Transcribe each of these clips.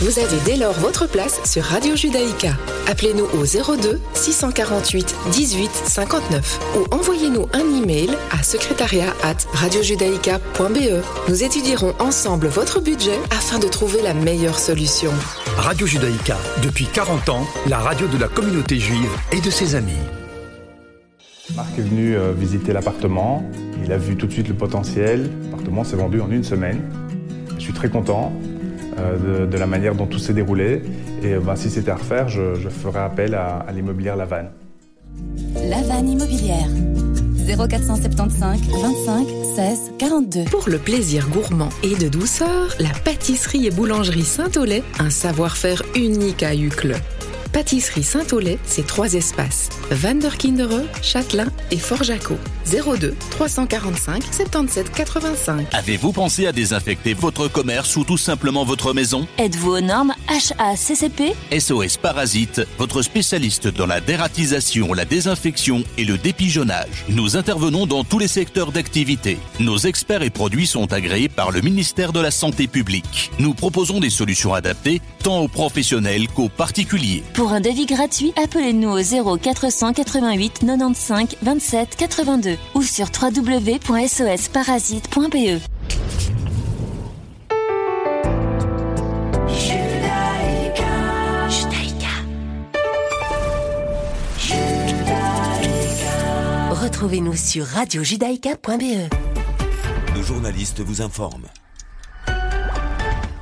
Vous avez dès lors votre place sur Radio Judaïka. Appelez-nous au 02 648 18 59 ou envoyez-nous un email à secrétariat at radiojudaïka.be. Nous étudierons ensemble votre budget afin de trouver la meilleure solution. Radio Judaïka, depuis 40 ans, la radio de la communauté juive et de ses amis. Marc est venu euh, visiter l'appartement, il a vu tout de suite le potentiel, l'appartement s'est vendu en une semaine. Je suis très content euh, de, la manière dont tout s'est déroulé et euh, bah, si c'était à refaire, je, ferais appel à, à l'immobilière Lavanne. Lavanne Immobilière 0475 25 16 42. Pour le plaisir gourmand et de douceur, la pâtisserie et boulangerie Saint-Olay, un savoir-faire unique à Uccle. Pâtisserie Saint-Olay, c'est trois espaces. Van der Kindere, Châtelain et Fort-Jaco. 02 345 77 85. Avez-vous pensé à désinfecter votre commerce ou tout simplement votre maison? Êtes-vous aux normes HACCP SOS Parasite, votre spécialiste dans la dératisation, la désinfection et le dépigeonnage. Nous intervenons dans tous les secteurs d'activité. Nos experts et produits sont agréés par le ministère de la Santé publique. Nous proposons des solutions adaptées tant aux professionnels qu'aux particuliers. Pour un devis gratuit, appelez-nous au 0 488 95 27 82 ou sur www.sosparasite.be. Retrouvez-nous sur radiojudaïka.be. Nos journalistes vous informent.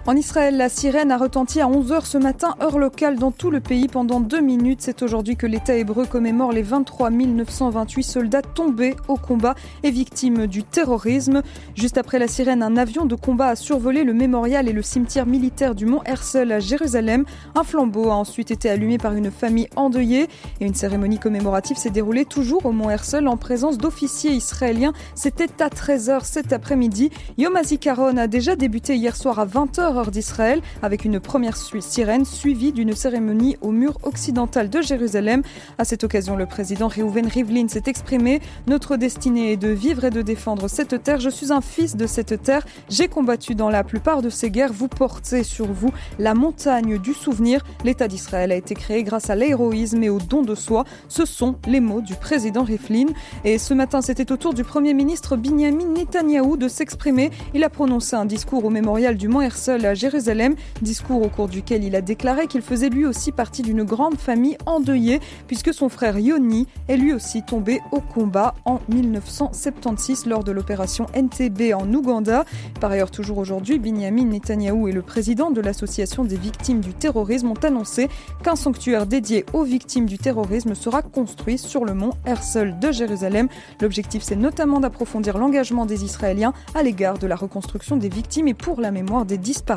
En Israël, la sirène a retenti à 11h ce matin, heure locale, dans tout le pays pendant deux minutes. C'est aujourd'hui que l'État hébreu commémore les 23 928 soldats tombés au combat et victimes du terrorisme. Juste après la sirène, un avion de combat a survolé le mémorial et le cimetière militaire du mont Herzl à Jérusalem. Un flambeau a ensuite été allumé par une famille endeuillée et une cérémonie commémorative s'est déroulée toujours au mont Herzl en présence d'officiers israéliens. C'était à 13h cet après-midi. Yom HaZikaron a déjà débuté hier soir à 20h d'Israël avec une première sirène suivie d'une cérémonie au mur occidental de Jérusalem. À cette occasion, le président Reuven Rivlin s'est exprimé Notre destinée est de vivre et de défendre cette terre. Je suis un fils de cette terre. J'ai combattu dans la plupart de ces guerres. Vous portez sur vous la montagne du souvenir. L'État d'Israël a été créé grâce à l'héroïsme et au don de soi. Ce sont les mots du président Rivlin. Et ce matin, c'était au tour du premier ministre Binyamin Netanyahou de s'exprimer. Il a prononcé un discours au mémorial du Mont Herzl à Jérusalem, discours au cours duquel il a déclaré qu'il faisait lui aussi partie d'une grande famille endeuillée puisque son frère Yoni est lui aussi tombé au combat en 1976 lors de l'opération NTB en Ouganda. Par ailleurs, toujours aujourd'hui, Binyamin Netanyahou et le président de l'association des victimes du terrorisme ont annoncé qu'un sanctuaire dédié aux victimes du terrorisme sera construit sur le mont Herzl de Jérusalem. L'objectif, c'est notamment d'approfondir l'engagement des Israéliens à l'égard de la reconstruction des victimes et pour la mémoire des disparus.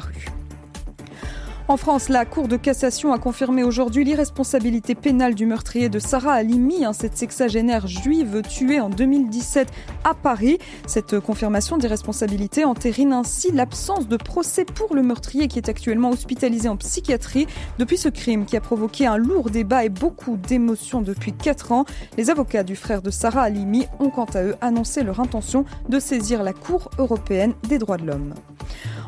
En France, la Cour de cassation a confirmé aujourd'hui l'irresponsabilité pénale du meurtrier de Sarah Halimi, cette sexagénaire juive tuée en 2017 à Paris. Cette confirmation d'irresponsabilité entérine ainsi l'absence de procès pour le meurtrier qui est actuellement hospitalisé en psychiatrie. Depuis ce crime qui a provoqué un lourd débat et beaucoup d'émotions depuis 4 ans, les avocats du frère de Sarah Halimi ont quant à eux annoncé leur intention de saisir la Cour européenne des droits de l'homme.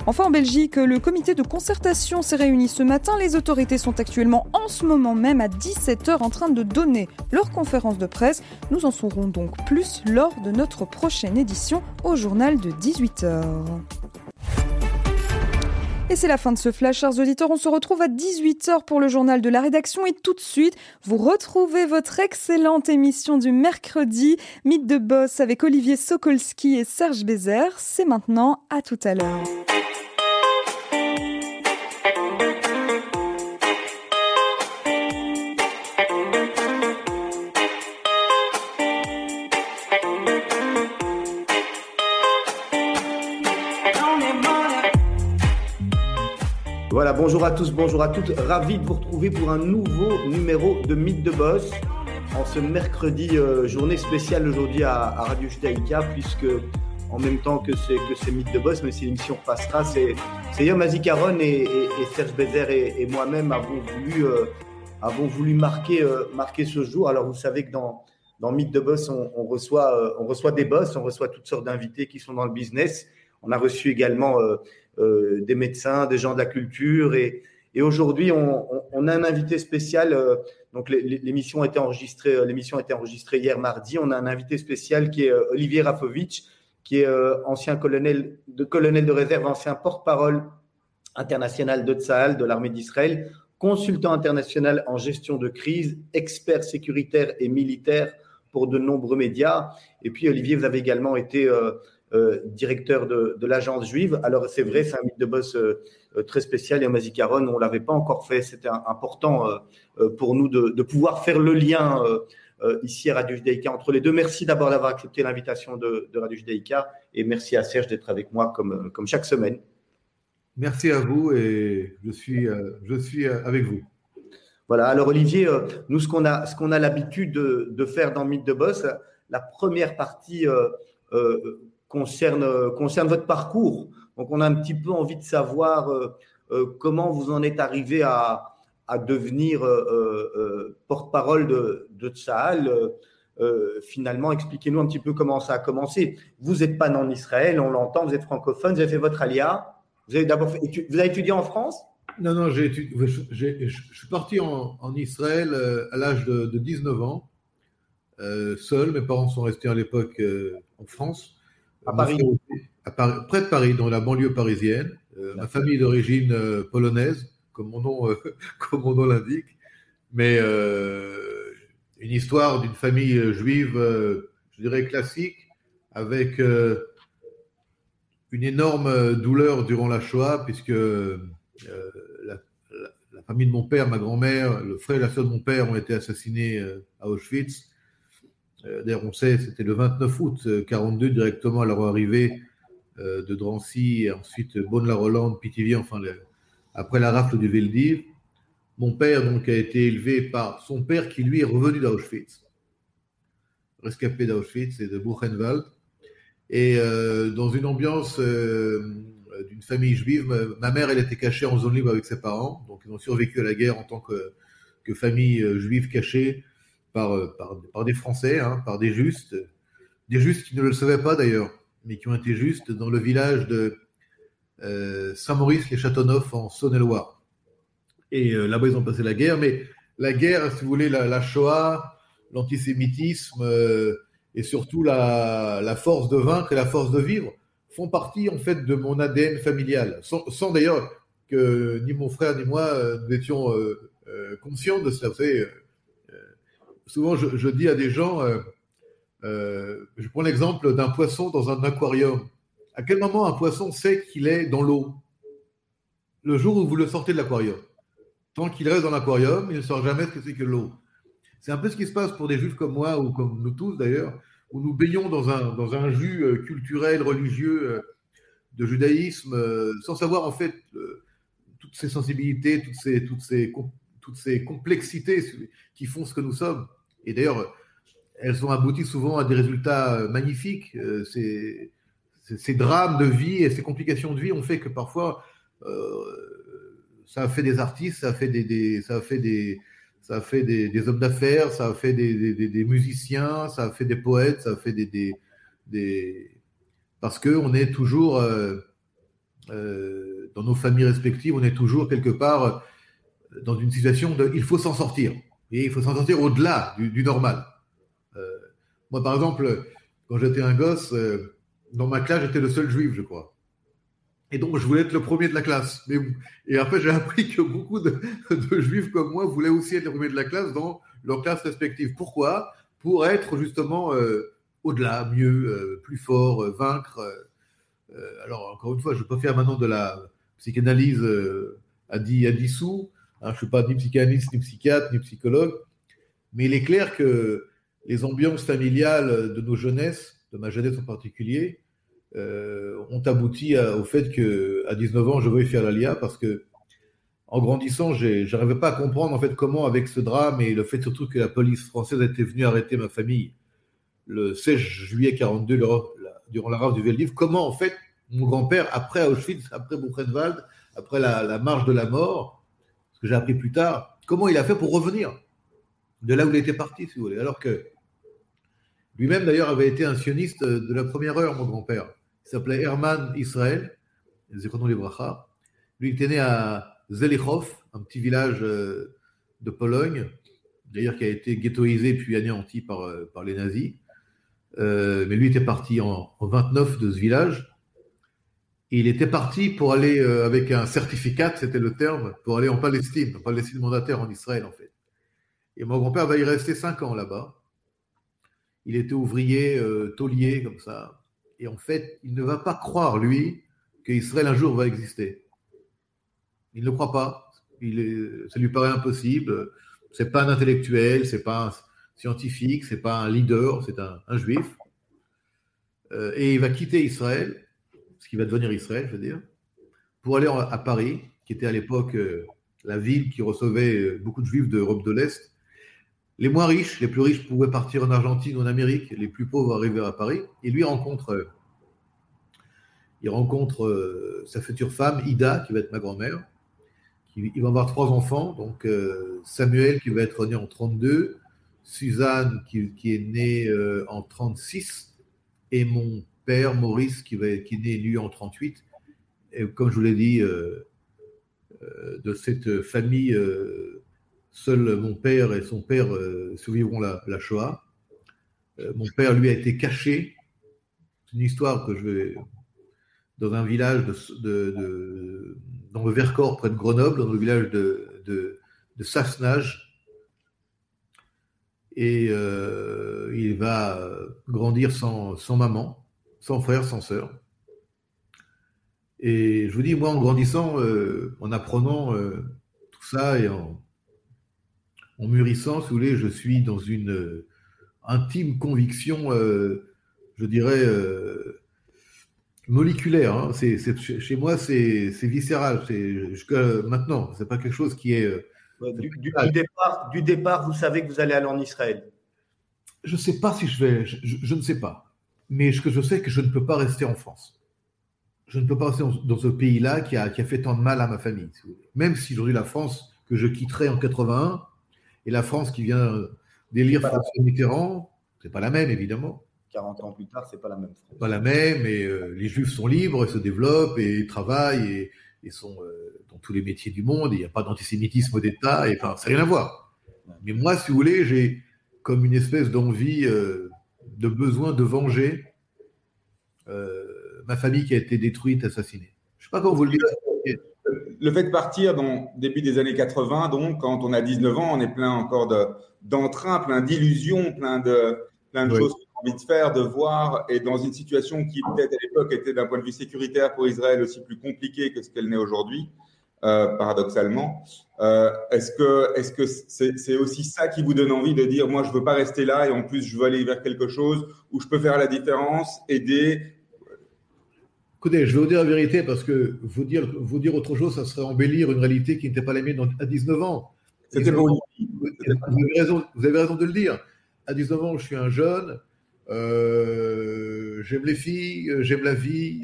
Enfin, en Belgique, le comité de concertation s'est réuni ce matin. Les autorités sont actuellement en ce moment même à 17h en train de donner leur conférence de presse. Nous en saurons donc plus lors de notre prochaine édition au journal de 18h. Et c'est la fin de ce flash, chers auditeurs. On se retrouve à 18h pour le journal de la rédaction. Et tout de suite, vous retrouvez votre excellente émission du mercredi, Mythe de Boss avec Olivier Sokolski et Serge Bézère. C'est maintenant, à tout à l'heure. Bonjour à tous, bonjour à toutes. Ravi de vous retrouver pour un nouveau numéro de Mythe de Boss. En ce mercredi, euh, journée spéciale aujourd'hui à, Radio Judaïka, puisque en même temps que c'est que c'est Mythe de Boss, mais si l'émission passera, c'est Yom Azikaron et, Serge Bézère et, moi-même avons voulu euh, avons voulu marquer euh, marquer ce jour. Alors vous savez que dans dans Mythe de Boss, on, on reçoit on reçoit des boss, on reçoit toutes sortes d'invités qui sont dans le business. On a reçu également des médecins, des gens de la culture et, aujourd'hui, on, a un invité spécial. Euh, donc, l'émission a été enregistrée. Euh, l'émission a été enregistrée hier mardi. On a un invité spécial qui est Olivier Rafovitch, qui est ancien colonel de, colonel de réserve, ancien porte-parole international de Tsahal, de l'armée d'Israël, consultant international en gestion de crise, expert sécuritaire et militaire pour de nombreux médias. Et puis, Olivier, vous avez également été euh, directeur de, l'agence juive. Alors c'est vrai, c'est un mythe de boss euh, euh, très spécial et en Mazikaron, on l'avait pas encore fait. C'était important pour nous de, pouvoir faire le lien ici à Radio Judaïka entre les deux. Merci d'abord d'avoir accepté l'invitation de, Radio Judaïka et merci à Serge d'être avec moi comme, comme chaque semaine. Merci à vous et je suis, je suis avec vous. Voilà, alors Olivier, nous, ce qu'on a, ce qu'on a l'habitude de, faire dans Mythe de Boss, la première partie concerne, concerne votre parcours. Donc, on a un petit peu envie de savoir euh, euh, comment vous en êtes arrivé à, à devenir euh, porte-parole de, de Tsahal. finalement, expliquez-nous un petit peu comment ça a commencé. Vous n'êtes pas en Israël, on l'entend, vous êtes francophone, vous avez fait votre alia. Vous avez d'abord vous avez étudié en France? Non, non, j'ai je suis parti en, en Israël à l'âge de, 19 ans, seul. Mes parents sont restés à l'époque en France. À Paris. Près de Paris, dans la banlieue parisienne. Euh, ma famille d'origine euh, polonaise, comme mon nom, euh, comme mon nom l'indique. Mais une histoire d'une famille juive, je dirais classique, avec une énorme douleur durant la Shoah, puisque la, famille de mon père, ma grand-mère, le frère et la soeur de mon père ont été assassinés à Auschwitz. Euh, d'ailleurs, on sait, c'était le 29 août 42, euh, directement à leur arrivée euh, de Drancy, et ensuite Bonne-la-Rolande, Pithiviers, enfin, après la rafle du Veldiv. Mon père donc a été élevé par son père qui lui est revenu d'Auschwitz, rescapé d'Auschwitz et de Buchenwald. Et dans une ambiance d'une famille juive, ma mère elle était cachée en zone libre avec ses parents, donc ils ont survécu à la guerre en tant que famille juive cachée euh, par, des Français, hein, par des justes, des justes qui ne le savaient pas d'ailleurs, mais qui ont été justes dans le village de euh, Saint-Maurice-les-Châteauneuf en Saône-et-Loire. Et euh, là-bas, ils ont passé la guerre, mais la guerre, si vous voulez, la, Shoah, l'antisémitisme et surtout la, force de vaincre et la force de vivre font partie en fait de mon ADN familial, sans, d'ailleurs que ni mon frère ni moi nous étions conscients de cela. Vous savez, souvent je, dis à des gens, euh, euh, je prends l'exemple d'un poisson dans un aquarium. À quel moment un poisson sait qu'il est dans l'eau? Le jour où vous le sortez de l'aquarium. Tant qu'il reste dans l'aquarium, il ne saura jamais ce que c'est que l'eau. C'est un peu ce qui se passe pour des juifs comme moi, ou comme nous tous d'ailleurs, où nous baignons dans un, dans un jus euh, culturel, religieux, de judaïsme, sans savoir en fait toutes ces sensibilités, toutes ces, toutes ces, toutes ces complexités qui font ce que nous sommes. Et d'ailleurs, elles ont abouti souvent à des résultats magnifiques. Euh, ces, drames de vie et ces complications de vie ont fait que parfois, euh, ça a fait des artistes, ça a fait des, ça a fait des, ça a fait des, hommes d'affaires, ça a fait des, musiciens, ça a fait des poètes, ça a fait des, des, parce que on est toujours euh, dans nos familles respectives, on est toujours quelque part dans une situation de, il faut s'en sortir. Et il faut s'en sortir au-delà du, normal. Euh, moi, par exemple, quand j'étais un gosse, euh, dans ma classe, j'étais le seul juif, je crois. Et donc, je voulais être le premier de la classe. Et après, j'ai appris que beaucoup de, juifs comme moi voulaient aussi être les premiers de la classe dans leur classe respective. Pourquoi? Pour être justement euh, au-delà, mieux, plus fort, vaincre. alors, encore une fois, je ne vais pas faire maintenant de la psychanalyse à 10, à 10 sous. Hein, je ne suis pas ni psychanalyste, ni psychiatre, ni psychologue, mais il est clair que les ambiances familiales de nos jeunesses, de ma jeunesse en particulier, euh, ont abouti au fait qu'à 19 ans, je veuille faire l'ALIA parce que en grandissant, je n'arrivais pas à comprendre en fait comment, avec ce drame et le fait surtout que la police française était venue arrêter ma famille le 16 juillet 42, durant la rave du Veldiv, comment en fait mon grand-père, après Auschwitz, après Buchenwald, après la, la marche de la mort, que j'ai appris plus tard, comment il a fait pour revenir de là où il était parti, si vous voulez. Alors que lui-même, d'ailleurs, avait été un sioniste de la première heure, mon grand-père. Il s'appelait Herman Israël, les Lui, il était né à Zelichov, un petit village de Pologne, d'ailleurs qui a été ghettoisé puis anéanti par, par les nazis. mais lui était parti en, en 29 de ce village il était parti pour aller euh, avec un certificat, c'était le terme, pour aller en Palestine, en Palestine mandataire en Israël en fait. Et mon grand-père va y rester cinq ans là-bas. Il était ouvrier, euh, taulier comme ça. Et en fait, il ne va pas croire, lui, qu'Israël un jour va exister. Il ne croit pas. Il ça lui paraît impossible. C'est pas un intellectuel, c'est pas un scientifique, c'est pas un leader, c'est un, juif. Euh, et il va quitter Israël ce qui va devenir Israël, je veux dire, pour aller à Paris, qui était à l'époque euh, la ville qui recevait euh, beaucoup de juifs d'Europe de l'Est. Les moins riches, les plus riches pouvaient partir en Argentine ou en Amérique, les plus pauvres arrivaient à Paris. Et lui rencontre, euh, il rencontre sa future femme, Ida, qui va être ma grand-mère. Il va avoir trois enfants, donc Samuel qui va être né en 32, Suzanne qui, qui est née en 36, et mon père, Maurice, qui, va, qui est né lui en 38. Et comme je vous l'ai dit, euh, euh, de cette famille, euh, seul mon père et son père survivront la, la Shoah. mon père, lui, a été caché. C'est une histoire que je vais. Dans un village de, dans le Vercors, près de Grenoble, dans le village de, de, de Sassenage. Et il va grandir sans, sans maman sans frère, sans sœur. Et je vous dis, moi, en grandissant, euh, en apprenant euh, tout ça et en, mûrissant, si vous voulez, je suis dans une euh, intime conviction, je dirais, moléculaire. Hein. C'est, chez moi, c'est, viscéral. C'est, jusqu'à maintenant, c'est pas quelque chose qui est. Du, départ, du départ, vous savez que vous allez aller en Israël. Je ne sais pas si je vais. je ne sais pas mais ce que je sais, c'est que je ne peux pas rester en France. Je ne peux pas rester dans, ce pays-là qui a, qui a, fait tant de mal à ma famille. Même si aujourd'hui la France que je quitterai en 81 et la France qui vient d'élire François Mitterrand, c'est pas la même évidemment. 40 ans plus tard, c'est pas la même. Pas la même, et euh, les Juifs sont libres, ils se développent et travaillent et, sont euh, dans tous les métiers du monde. Il n'y a pas d'antisémitisme d'État, et enfin, ça n'a rien à voir. Mais moi, si vous voulez, j'ai comme une espèce d'envie euh, de besoin de venger euh, ma famille qui a été détruite, assassinée. Je ne sais pas comment vous le dire. Le fait de partir dans début des années 80, donc quand on a 19 ans, on est plein encore d'entrain, plein d'illusions, plein de, plein de choses qu'on a envie de faire, de voir, et dans une situation qui peut-être à l'époque était d'un point de vue sécuritaire pour Israël aussi plus compliquée que ce qu'elle n'est aujourd'hui. Euh, paradoxalement. Euh, est-ce que est-ce que c'est aussi ça qui vous donne envie de dire moi je veux pas rester là et en plus je veux aller vers quelque chose où je peux faire la différence, aider? Écoutez, je vais vous dire la vérité parce que vous dire vous dire autre chose, ça serait embellir une réalité qui n'était pas la mienne à 19 ans. C'était bon. Vous avez raison, vous avez raison de le dire. À 19 ans, je suis un jeune. Euh, j'aime les filles, j'aime la vie,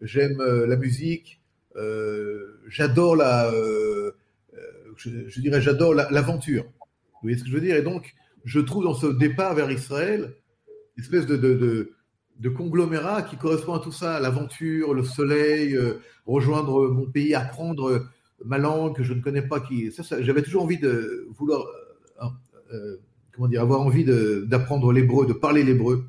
j'aime la musique. Euh, j'adore la, euh, euh, je, dirais, j'adore l'aventure. vous voyez ce que je veux dire? Et donc, je trouve dans ce départ vers Israël une espèce de, conglomérat qui correspond à tout ça, l'aventure, le soleil, rejoindre mon pays, apprendre ma langue que je ne connais pas. Qui, j'avais toujours envie de vouloir, comment dire, avoir envie d'apprendre l'hébreu, de parler l'hébreu.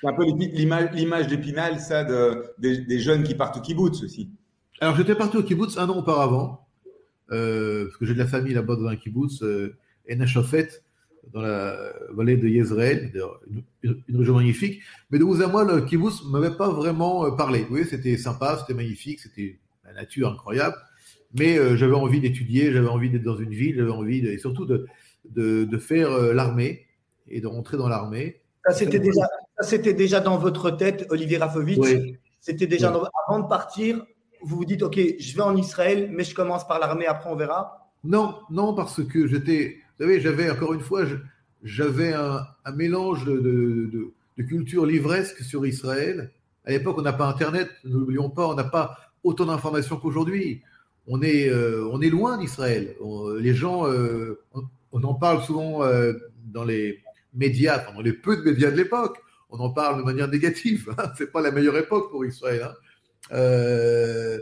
C'est un peu l'image d'Épinal, ça, de, des, jeunes qui partent au kibbutz aussi. Alors, j'étais parti au kibbutz un an auparavant, euh, parce que j'ai de la famille là-bas dans un kibbutz, euh, Enachofet, dans la vallée de Yezreel, une, une, région magnifique. Mais de vous à moi, le kibbutz ne m'avait pas vraiment euh, parlé. Vous voyez, c'était sympa, c'était magnifique, c'était la nature incroyable. Mais euh, j'avais envie d'étudier, j'avais envie d'être dans une ville, j'avais envie, et surtout de, de, de faire euh, l'armée et de rentrer dans l'armée. Ça, c'était déjà, déjà dans votre tête, Olivier Rafovitch. C'était déjà avant de partir, vous vous dites, OK, je vais en Israël, mais je commence par l'armée, après on verra Non, non, parce que j'étais, vous savez, j'avais encore une fois, j'avais un, mélange de, culture livresque sur Israël. À l'époque, on n'a pas Internet, n'oublions pas, on n'a pas autant d'informations qu'aujourd'hui. On est, euh, on est loin d'Israël. Les gens, euh, on, en parle souvent euh, dans les médias, dans les peu de médias de l'époque. On en parle de manière négative. C'est pas la meilleure époque pour Israël. Hein. Euh,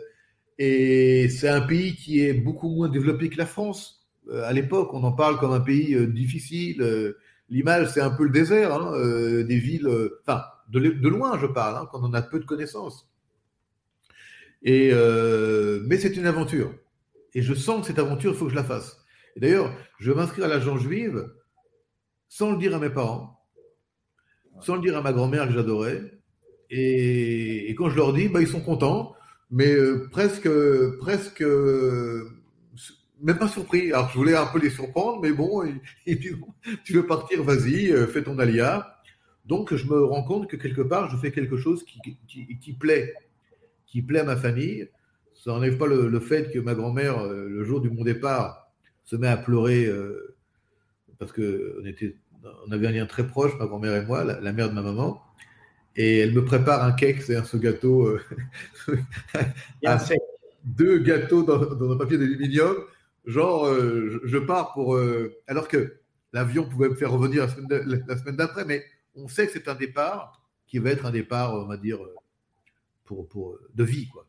Et c'est un pays qui est beaucoup moins développé que la France. Euh, à l'époque, on en parle comme un pays euh, difficile. L'image, c'est un peu le désert, hein, des villes, enfin, de, loin, je parle, hein, quand on a peu de connaissances. Et, mais c'est une aventure. Et je sens que cette aventure, il faut que je la fasse. Et d'ailleurs, je vais m'inscrire à l'agence juive sans le dire à mes parents, sans le dire à ma grand-mère que j'adorais. Et, quand je leur dis, bah, ils sont contents, mais euh, presque, presque, même pas surpris. Alors je voulais un peu les surprendre, mais bon, ils, tu veux partir, vas-y, euh, fais ton alia. Donc je me rends compte que quelque part, je fais quelque chose qui, qui, plaît, qui plaît à ma famille. Ça n'enlève pas le, fait que ma grand-mère, euh, le jour de mon départ, se met à pleurer parce qu'on avait un lien très proche, ma grand-mère et moi, la, mère de ma maman. Et elle me prépare un cake, c'est-à-dire ce gâteau, euh, deux gâteaux dans, un papier d'aluminium. Genre, euh, je, pars pour. Euh, alors que l'avion pouvait me faire revenir la semaine d'après, mais on sait que c'est un départ qui va être un départ, on va dire, pour, pour de vie, quoi.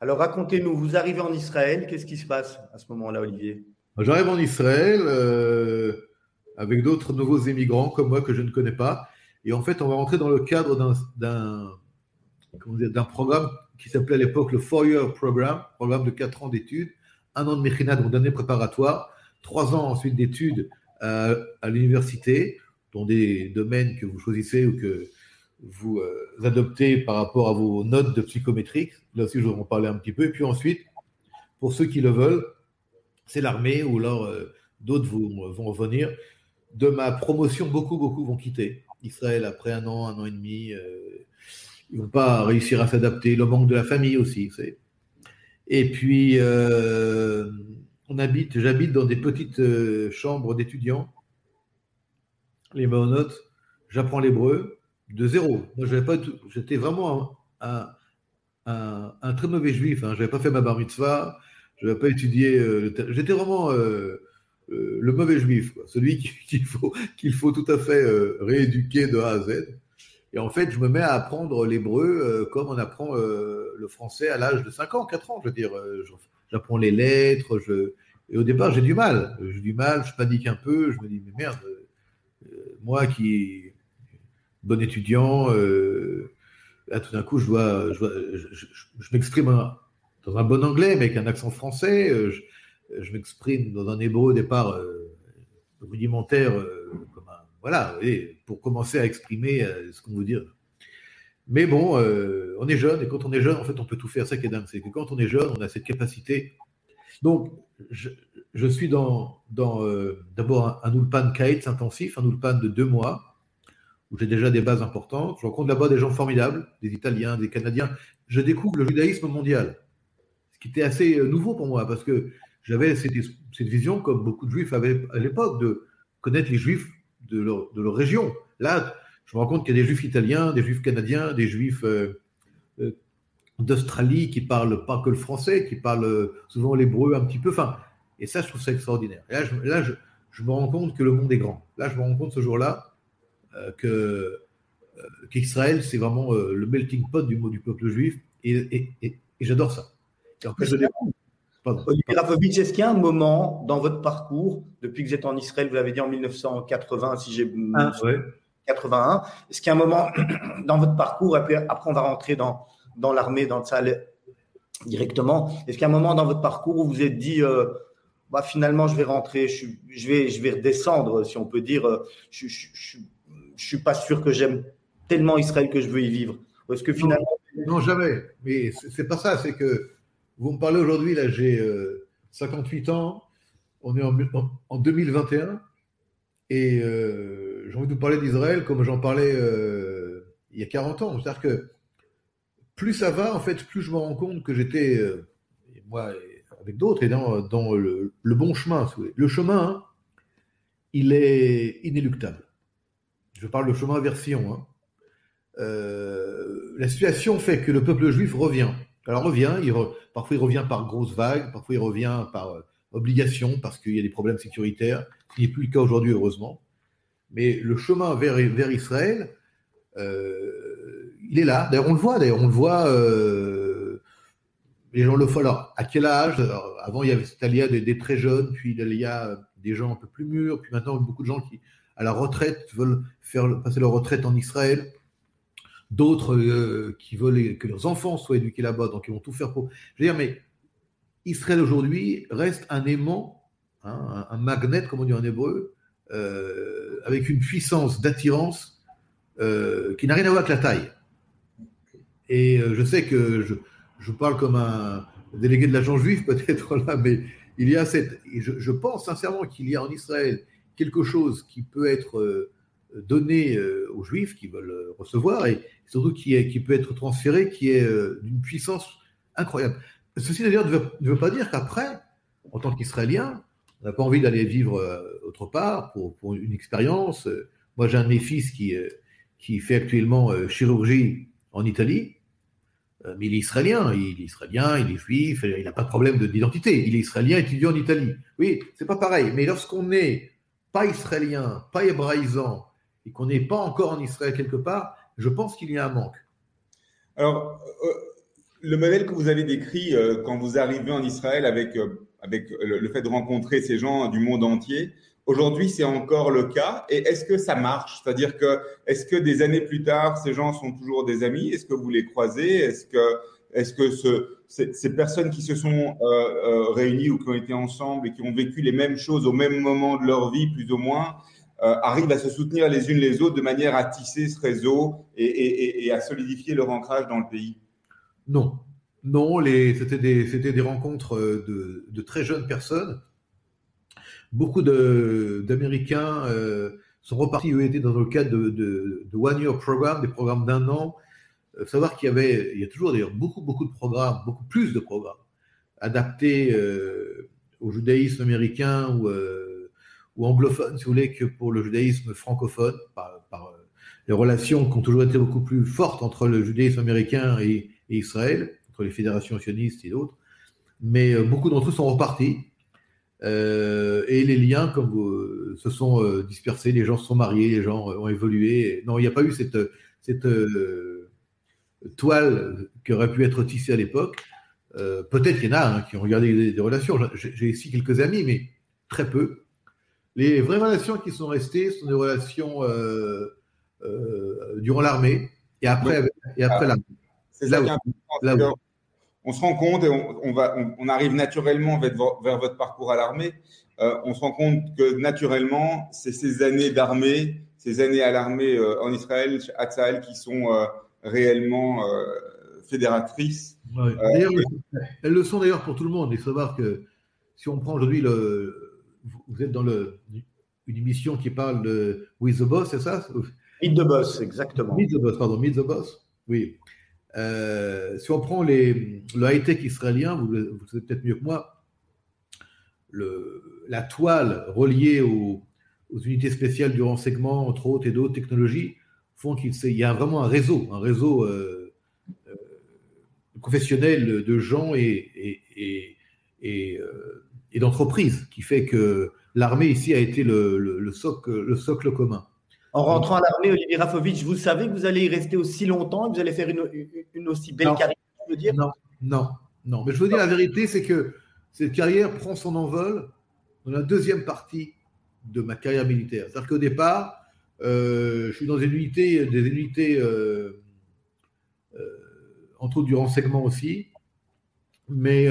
Alors racontez-nous, vous arrivez en Israël, qu'est-ce qui se passe à ce moment-là, Olivier? J'arrive en Israël avec d'autres nouveaux émigrants comme moi que je ne connais pas. Et en fait, on va rentrer dans le cadre d'un programme qui s'appelait à l'époque le Four-Year Program, programme de 4 ans d'études, un an de Mechina, donc d'année préparatoire, trois ans ensuite d'études à, l'université, dans des domaines que vous choisissez ou que vous euh, adoptez par rapport à vos notes de psychométrique. Là aussi, je vais en parler un petit peu. Et puis ensuite, pour ceux qui le veulent, c'est l'armée ou alors euh, d'autres vont, vont venir de ma promotion, beaucoup, beaucoup vont quitter Israël après un an, un an et demi. Euh, ils vont pas réussir à s'adapter. Le manque de la famille aussi, Et puis, euh, on habite, j'habite dans des petites euh, chambres d'étudiants, les maonotes. J'apprends l'hébreu de zéro. Moi, pas, j'étais vraiment un, très mauvais juif. Hein. Je n'avais pas fait ma bar mitzvah. Je n'avais pas étudié. j'étais vraiment euh, le mauvais juif, celui qu'il faut, tout à fait euh, rééduquer de A à Z. Et en fait, je me mets à apprendre l'hébreu euh, comme on apprend le français à l'âge de 5 ans, 4 ans. Je veux dire, j'apprends les lettres. Je... Et au départ, j'ai du mal. J'ai du mal, je panique un peu. Je me dis, mais merde, moi qui bon étudiant, là tout d'un coup, je dois, je, m'exprime dans un bon anglais, mais avec un accent français. Je, m'exprime dans un hébreu au départ euh, rudimentaire, euh, voilà, pour commencer à exprimer euh, ce qu'on veut dire. Mais bon, on est jeune, et quand on est jeune, en fait, on peut tout faire. Ça qui est dingue, c'est que quand on est jeune, on a cette capacité. Donc, je, suis dans, dans d'abord un, un ulpan kites intensif, un ulpan de deux mois, où j'ai déjà des bases importantes. Je rencontre là-bas des gens formidables, des Italiens, des Canadiens. Je découvre le judaïsme mondial, ce qui était assez nouveau pour moi, parce que j'avais cette, vision, comme beaucoup de juifs avaient à l'époque, de connaître les juifs de leur, région. Là, je me rends compte qu'il y a des juifs italiens, des juifs canadiens, des juifs euh, euh, d'Australie qui parlent pas que le français, qui parlent souvent l'hébreu un petit peu. Enfin, et ça, je trouve ça extraordinaire. Et là, je, là je, me rends compte que le monde est grand. Là, je me rends compte ce jour-là euh, que qu'Israël, c'est vraiment le melting pot du mot du peuple juif, et, et, j'adore ça. Et en je Olivier Rafovitch, est-ce qu'il y a un moment dans votre parcours, depuis que vous êtes en Israël, vous l'avez dit en 1980, si j'ai. Ah, 81. Est-ce qu'il y a un moment dans votre parcours, après, on va rentrer dans, dans l'armée, dans le salle directement, est-ce qu'il y a un moment dans votre parcours où vous vous êtes dit, euh, bah, finalement, je vais rentrer, je, je, vais, je vais redescendre, si on peut dire, euh, je ne suis pas sûr que j'aime tellement Israël que je veux y vivre? Ou est-ce que finalement. Non, jamais. Mais c'est pas ça, c'est que vous me parlez aujourd'hui, là, j'ai 58 euh, ans, on est en, 2021, et euh, j'ai envie de vous parler d'Israël comme j'en parlais euh, il y a 40 ans. C'est-à-dire que plus ça va, en fait, plus je me rends compte que j'étais, moi, avec d'autres, et dans, le, bon chemin. Le chemin, hein, il est inéluctable. Je parle de chemin vers Sion. Hein. la situation fait que le peuple juif revient. Alors revient, il parfois il revient par grosses vagues, parfois il revient par euh, obligation parce qu'il y a des problèmes sécuritaires, ce qui n'est plus le cas aujourd'hui heureusement. Mais le chemin vers, vers Israël, euh, il est là. D'ailleurs on le voit, d'ailleurs on le voit. Euh, les gens le font. Alors, à quel âge? Avant, il y avait cette alia des, très jeunes, puis il y a des gens un peu plus mûrs, puis maintenant, beaucoup de gens qui, à la retraite, veulent faire passer leur retraite en Israël. D'autres euh, qui veulent que leurs enfants soient éduqués là-bas, donc ils vont tout faire pour. Je veux dire, mais Israël aujourd'hui reste un aimant, hein, un, magnet, comme on dit en hébreu, euh, avec une puissance d'attirance euh, qui n'a rien à voir avec la taille. Et je sais que je, je parle comme un délégué de l'agent juif peut-être là, mais il y a cette, je, pense sincèrement qu'il y a en Israël quelque chose qui peut être donné euh, aux juifs qui veulent recevoir et surtout qui, peut être transféré, qui est euh, d'une puissance incroyable. Ceci d'ailleurs ne, veut pas dire qu'après, en tant qu'Israélien, on n'a pas envie d'aller vivre autre part pour, une expérience. Moi, j'ai un de mes fils qui, fait actuellement chirurgie en Italie. Euh, mais il est israélien, il est israélien, il est juif, il n'a pas de problème d'identité. Il est israélien, étudiant en Italie. Oui, c'est pas pareil. Mais lorsqu'on n'est pas israélien, pas hébraïsant, et qu'on n'est pas encore en Israël quelque part, je pense qu'il y a un manque. Alors, euh, le modèle que vous avez décrit euh, quand vous arrivez en Israël avec, avec le fait de rencontrer ces gens du monde entier, Aujourd'hui, c'est encore le cas. Et est-ce que ça marche? C'est-à-dire que, est-ce que des années plus tard, ces gens sont toujours des amis? Est-ce que vous les croisez? Est-ce que, est-ce que ce, ces, personnes qui se sont euh, euh, réunies ou qui ont été ensemble et qui ont vécu les mêmes choses au même moment de leur vie, plus ou moins, euh, arrivent à se soutenir les unes les autres de manière à tisser ce réseau et, à solidifier leur ancrage dans le pays Non. Non, c'était, des, rencontres de, de très jeunes personnes beaucoup d'Américains euh, sont repartis, eux, étaient dans le cadre de, de, One Year Program, des programmes d'un an. Euh, savoir qu'il y avait, il y a toujours d'ailleurs beaucoup, beaucoup de programmes, beaucoup plus de programmes adaptés euh, au judaïsme américain ou, ou, anglophone, si vous voulez, que pour le judaïsme francophone, par, par les relations qui ont toujours été beaucoup plus fortes entre le judaïsme américain et, Israël, entre les fédérations sionistes et d'autres. Mais beaucoup d'entre eux sont repartis euh, et les liens, comme vous, se sont euh, dispersés, les gens se sont mariés, les gens ont évolué. Non, il n'y a pas eu cette, euh, toile qui aurait pu être tissée à l'époque. Peut-être qu'il y en a hein, qui ont regardé des, relations. J'ai ici quelques amis, mais très peu. Les vraies relations qui sont restées sont des relations durant l'armée et après, et après l'armée. C'est là, là on se rend compte et on, va, on, arrive naturellement vers, votre parcours à l'armée. Euh, on se rend compte que naturellement, c'est ces années d'armée, ces années à l'armée euh, en Israël, à Tzahal, qui sont euh, réellement fédératrices. elles le sont d'ailleurs pour tout le monde. Il faut savoir que si on prend aujourd'hui le, vous êtes dans le, une émission qui parle de With the Boss, c'est ça? Meet the Boss, exactement. Meet the Boss, pardon, Meet the Boss. Oui. Euh, si on prend les, le high-tech israélien, vous, vous savez peut-être mieux que moi, le, la toile reliée aux, unités spéciales du renseignement, entre autres, et d'autres technologies, font qu'il y a vraiment un réseau, un réseau euh, euh, professionnel de gens et, et, et, et d'entreprises qui fait que l'armée ici a été le, le, socle, le socle commun. En rentrant à l'armée, Olivier Rafovitch, vous savez que vous allez y rester aussi longtemps et que vous allez faire une, aussi belle carrière, je veux dire? Non, non, non. Mais je veux dire, la vérité, c'est que cette carrière prend son envol dans la deuxième partie de ma carrière militaire. C'est-à-dire qu'au départ, euh, je suis dans des unités, des unités euh, euh, entre autres du renseignement aussi, mais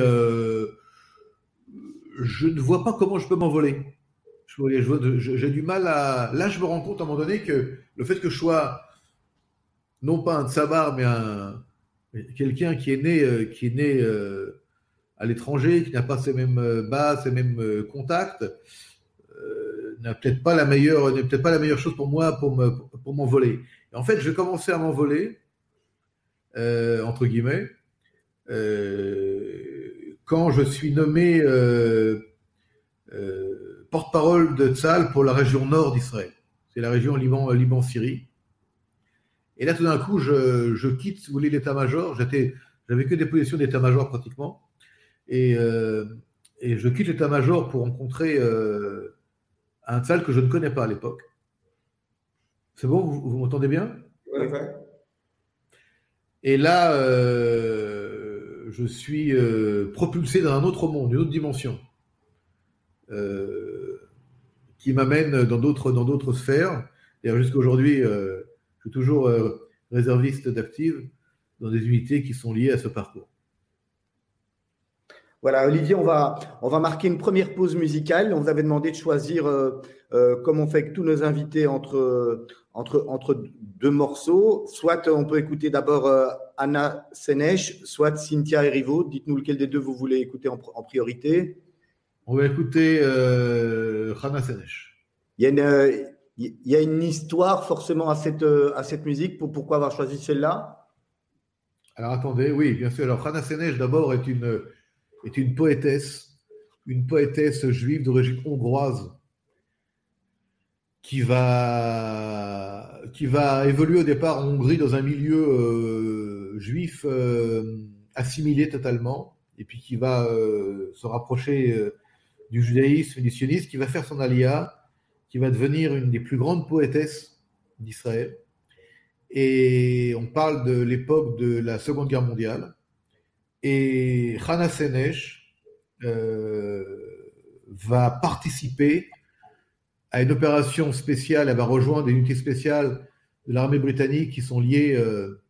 je ne vois pas comment je peux m'envoler j'ai du mal à. Là, je me rends compte à un moment donné que le fait que je sois non pas un tsabar, mais un quelqu'un qui est né, euh, qui est né euh, à l'étranger, qui n'a pas ces mêmes euh, bases, ces mêmes contacts, n'a peut-être pas n'est peut-être pas la meilleure chose pour moi pour me, pour m'envoler. En fait, je vais commencer à m'envoler entre guillemets quand je suis nommé porte-parole de Tzal pour la région nord d'Israël. C'est la région Liban, Liban-Syrie. Et là, tout d'un coup, je, quitte, si vous voulez, l'état-major. J'étais, j'avais que des positions d'état-major pratiquement. Et, euh, et, je quitte l'état-major pour rencontrer euh, un Tzal que je ne connais pas à l'époque. C'est bon, vous, m'entendez bien? Oui, Et là, euh, je suis propulsé dans un autre monde, une autre dimension, qui m'amène dans d'autres, dans d'autres sphères. Et jusqu'à aujourd'hui, je suis toujours réserviste d'active dans des unités qui sont liées à ce parcours. Voilà, Olivier, on va, on va marquer une première pause musicale. On vous avait demandé de choisir, euh, euh, comme on fait avec tous nos invités, entre, entre, entre deux morceaux. Soit on peut écouter d'abord euh, Anna Senesh, soit Cynthia Erivo. Dites-nous lequel des deux vous voulez écouter en, priorité. On va écouter Anna Senesh. Il y, a une, il y a une histoire forcément à cette, à cette musique. Pour, pourquoi avoir choisi celle-là? Alors attendez, oui, bien sûr. Alors Hannah Senesh, d'abord, est une est une poétesse, une poétesse juive d'origine hongroise qui va, qui va évoluer au départ en Hongrie dans un milieu euh, juif euh, assimilé totalement, et puis qui va euh, se rapprocher du judaïsme du sionisme, qui va faire son alia, qui va devenir une des plus grandes poétesses d'Israël. Et on parle de l'époque de la Seconde Guerre mondiale. Et Hana Senesh euh, va participer à une opération spéciale. Elle va rejoindre des unités spéciales de l'armée britannique qui sont liées, euh,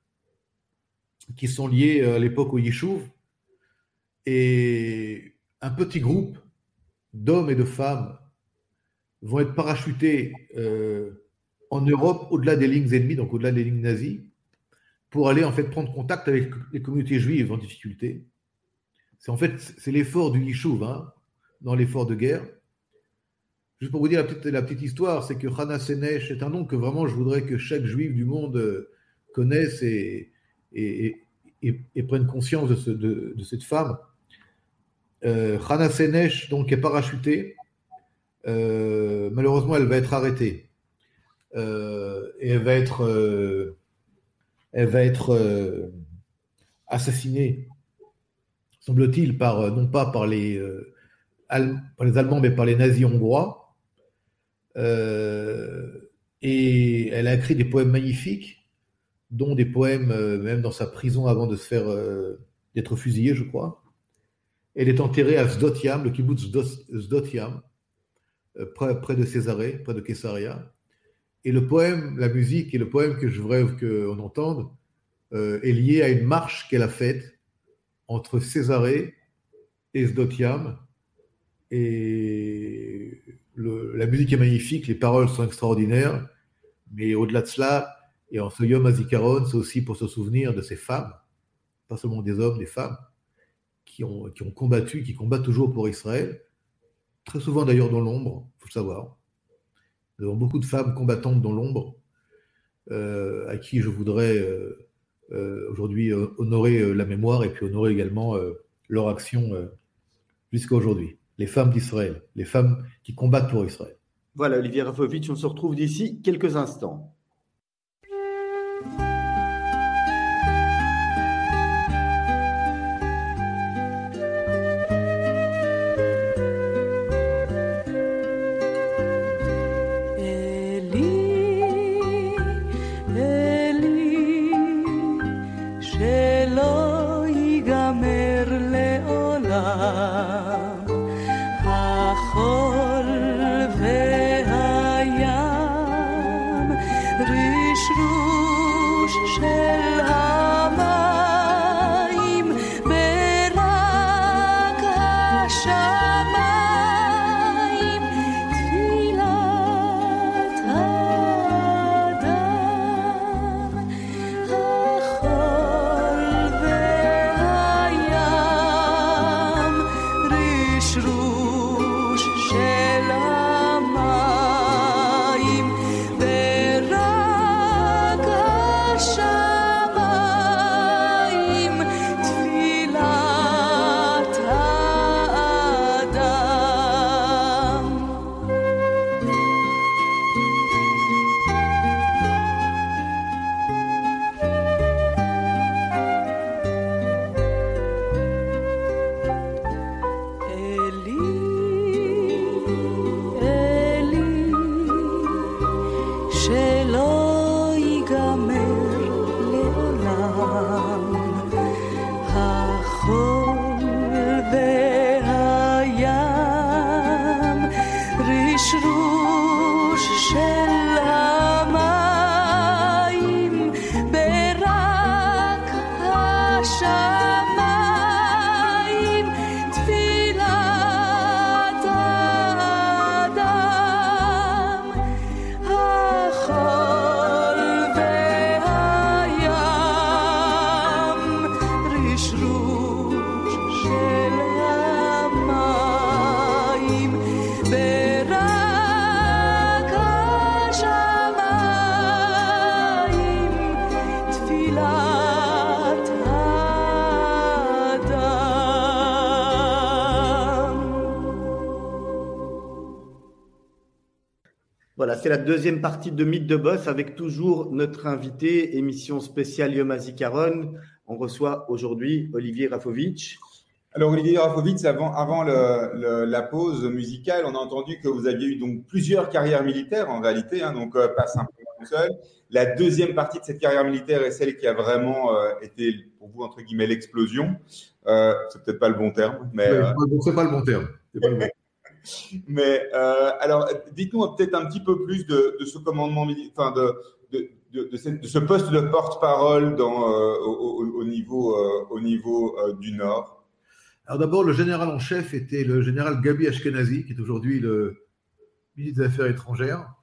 qui sont liées à l'époque au Yishuv. Et un petit groupe d'hommes et de femmes vont être parachutés euh, en Europe au-delà des lignes ennemies, donc au-delà des lignes nazies, pour aller en fait prendre contact avec les communautés juives en difficulté. C'est en fait c'est l'effort du Yishuv hein, dans l'effort de guerre. Juste pour vous dire la petite, la petite histoire, c'est que Hana Senesh est un nom que vraiment je voudrais que chaque juif du monde euh, connaisse et, et, et, prenne conscience de, ce, de, cette femme. Euh, Hana donc est parachutée. Euh, malheureusement, elle va être arrêtée euh, et elle va être euh, elle va être assassinée, semble-t-il, par, non pas par les, par les Allemands, mais par les nazis hongrois. et elle a écrit des poèmes magnifiques, dont des poèmes même dans sa prison avant de se faire d'être fusillée, je crois. Elle est enterrée à Zdotiam, le kibbutz Zdotiam, près, près de Césarée, près de Caesarea. Et le poème, la musique et le poème que je voudrais qu'on entende euh, est lié à une marche qu'elle a faite entre Césarée et Sdotiam. Et la musique est magnifique, les paroles sont extraordinaires, mais au-delà de cela, et en ce Yom Hazikaron, c'est aussi pour se souvenir de ces femmes, pas seulement des hommes, des femmes, qui ont, qui ont combattu, qui combattent toujours pour Israël, très souvent d'ailleurs dans l'ombre, il faut le savoir. Nous avons beaucoup de femmes combattantes dans l'ombre, euh, à qui je voudrais euh, euh, aujourd'hui honorer la mémoire et puis honorer également leur action jusqu'à aujourd'hui. Les femmes d'Israël, les femmes qui combattent pour Israël. Voilà, Olivier Rafovitch, on se retrouve d'ici quelques instants. C'est la deuxième partie de Mythe de Boss avec toujours notre invité, émission spéciale Yom Karon. On reçoit aujourd'hui Olivier Rafovitch. Alors Olivier Rafovitch, avant, avant la pause musicale, on a entendu que vous aviez eu donc plusieurs carrières militaires en réalité, hein, donc euh, pas simplement une seule. La deuxième partie de cette carrière militaire est celle qui a vraiment euh, été pour vous entre guillemets l'explosion. Euh, c'est peut-être pas le bon terme, mais c'est pas le bon terme. Pas le bon terme. Mais euh, alors, dites-nous peut-être un petit peu plus de, ce commandement, enfin de, ce poste de porte-parole euh, au, niveau, euh, du Nord. Alors d'abord, le général en chef était le général Gabi Ashkenazi, qui est aujourd'hui le ministre des Affaires étrangères.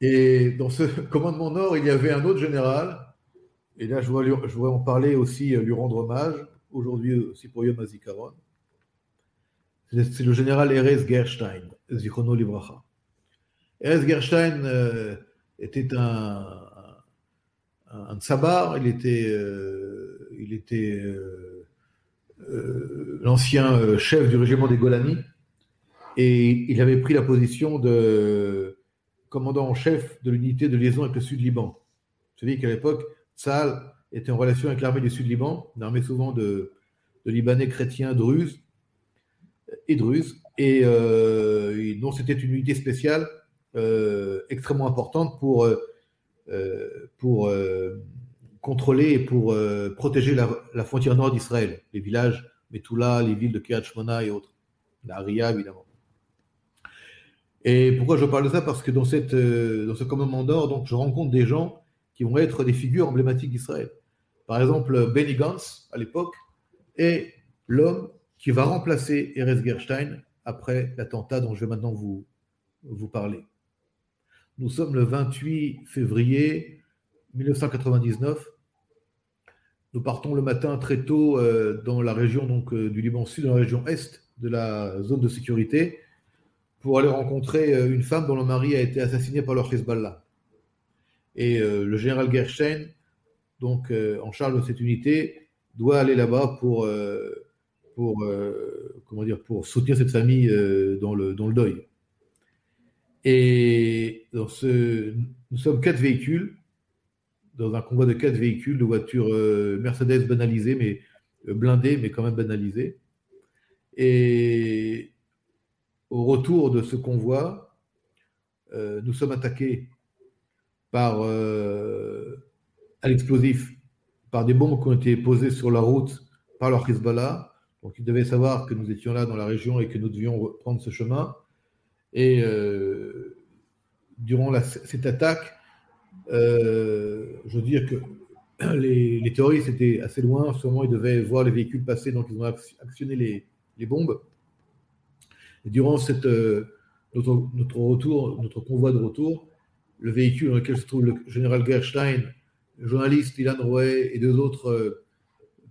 et dans ce commandement Nord, il y avait un autre général, et là je voudrais, en parler aussi, lui rendre hommage, aujourd'hui aussi pour Yom HaZikaron c'est le général Erez Gerstein, Zichrono Livracha. Erez Gerstein était un, tsabar, il était, il était l'ancien chef du régiment des Golani, et il avait pris la position de commandant en chef de l'unité de liaison avec le Sud-Liban. Savez qu'à l'époque, Tzal était en relation avec l'armée du Sud-Liban, une armée souvent de, de Libanais chrétiens druzes, et Druze. Et euh, donc, c'était une unité spéciale euh, extrêmement importante pour, euh, pour contrôler et pour protéger la, frontière nord d'Israël, les villages Metula, les villes de Kiryat Shmona et autres, la Ria évidemment. Et pourquoi je parle de ça? Parce que dans, cette, dans ce commandement donc, je rencontre des gens qui vont être des figures emblématiques d'Israël. Par exemple, Benny Gantz, à l'époque, est l'homme qui va remplacer Erez Gerstein après l'attentat dont je vais maintenant vous, parler. Nous sommes le 28 février 1999. Nous partons le matin très tôt euh, dans la région donc, euh, du Liban Sud, dans la région Est de la zone de sécurité, pour aller rencontrer euh, une femme dont le mari a été assassiné par le Hezbollah. Et le général Gerstein, donc en charge de cette unité, doit aller là-bas pour pour, euh, comment dire, pour soutenir cette famille euh, dans, le, dans le deuil. Et dans ce, nous sommes quatre véhicules, dans un convoi de quatre véhicules, de voitures euh, Mercedes banalisées, mais blindées, mais quand même banalisées. Et au retour de ce convoi, nous sommes attaqués par, à l'explosif par des bombes qui ont été posées sur la route par leur Hezbollah donc ils devaient savoir que nous étions là dans la région et que nous devions prendre ce chemin. Et euh, durant cette attaque, euh, je veux dire que les, terroristes étaient assez loin. Sûrement, ils devaient voir les véhicules passer, donc ils ont actionné les, bombes. Et durant euh, notre, retour, notre convoi de retour, le véhicule dans lequel se trouve le général Gerstein, le journaliste Ilan Roy et deux autres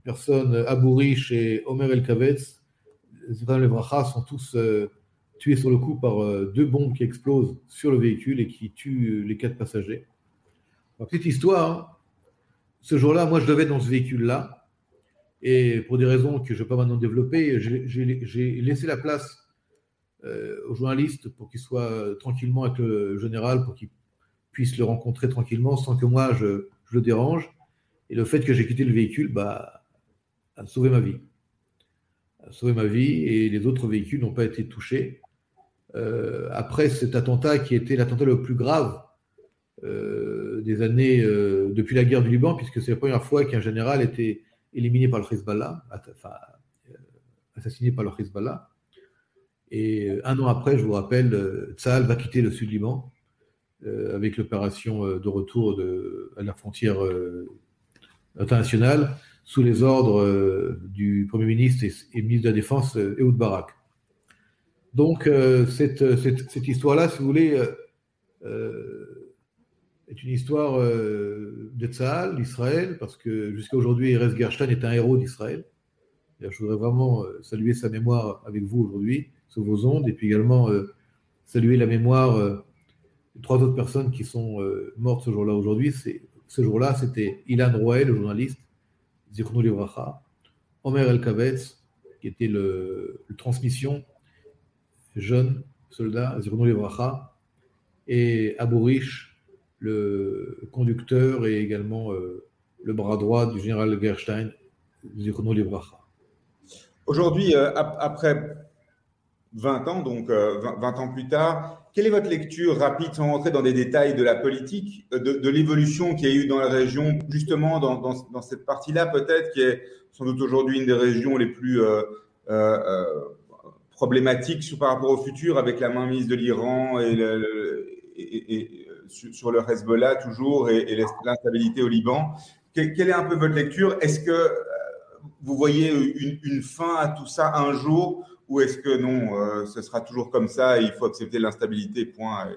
personnes, Abou et Omer El Kavetz, les Vracha, sont tous euh, tués sur le coup par euh, deux bombes qui explosent sur le véhicule et qui tuent euh, les quatre passagers. petite histoire, hein. ce jour-là, moi je devais être dans ce véhicule-là, et pour des raisons que je ne vais pas maintenant développer, j'ai laissé la place aux journalistes pour qu'ils soient tranquillement avec le général, pour qu'ils puissent le rencontrer tranquillement sans que moi je, je le dérange. Et le fait que j'ai quitté le véhicule, bah, a sauvé ma vie. A sauvé ma vie et les autres véhicules n'ont pas été touchés. Euh, après cet attentat qui était l'attentat le plus grave euh, des années euh, depuis la guerre du Liban, puisque c'est la première fois qu'un général était éliminé par le Hezbollah, enfin assassiné par le Hezbollah. Et un an après, je vous rappelle, Tsahal va quitter le Sud-Liban avec l'opération de retour à la frontière internationale sous les ordres du Premier ministre et, ministre de la Défense, Ehud Barak. Donc, cette, cette, cette histoire-là, si vous voulez, est une histoire euh, de Tzahal, d'Israël, parce que jusqu'à aujourd'hui, Erez Gerstein est un héros d'Israël. Je voudrais vraiment euh, saluer sa mémoire avec vous aujourd'hui, sur vos ondes, et puis également euh, saluer la mémoire de trois autres personnes qui sont mortes ce jour-là aujourd'hui. Ce jour-là, c'était Ilan Roel, le journaliste, Livracha, Omer El Kavetz, qui était le, transmission, jeune soldat, Livracha, et Abourish, le conducteur et également euh, le bras droit du général Gerstein, Libracha. Aujourd'hui, euh, après 20 ans, donc 20, euh, ans plus tard, quelle est votre lecture rapide, sans rentrer dans des détails de la politique, de, l'évolution qu'il y a eu dans la région, justement dans, cette partie-là, peut-être, qui est sans doute aujourd'hui une des régions les plus problématiques par rapport au futur, avec la mainmise de l'Iran et, sur, le Hezbollah toujours et, l'instabilité au Liban. quelle est un peu votre lecture? Est-ce que euh, vous voyez une, fin à tout ça un jour? Ou est-ce que non, euh, ce sera toujours comme ça il faut accepter l'instabilité, point,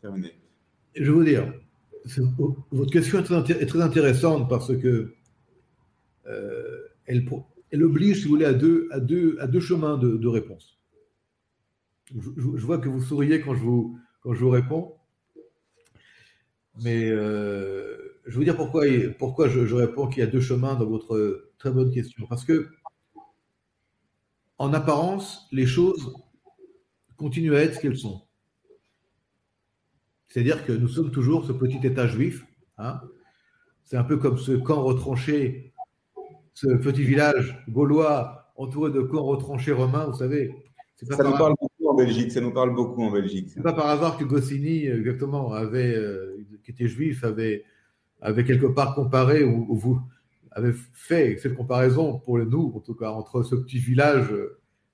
terminé Je vous dire, votre question est très, intéressante parce que euh, elle, oblige, si vous voulez, à deux, chemins de, réponse. Je, je, vois que vous souriez quand je vous, je réponds. Mais euh, je vais vous dire pourquoi, pourquoi je, réponds qu'il y a deux chemins dans votre très bonne question. Parce que, en apparence, les choses continuent à être ce qu'elles sont. C'est-à-dire que nous sommes toujours ce petit État juif. Hein. C'est un peu comme ce camp retranché, ce petit village gaulois entouré de camps retranchés romains, vous savez. Ça nous parle beaucoup en Belgique. Ça nous parle beaucoup en Belgique. C'est pas par hasard que Goscinny, exactement, avait euh, qui était juif avait, avait quelque part comparé, ou, vous avez fait cette comparaison pour nous, en tout cas, entre ce petit village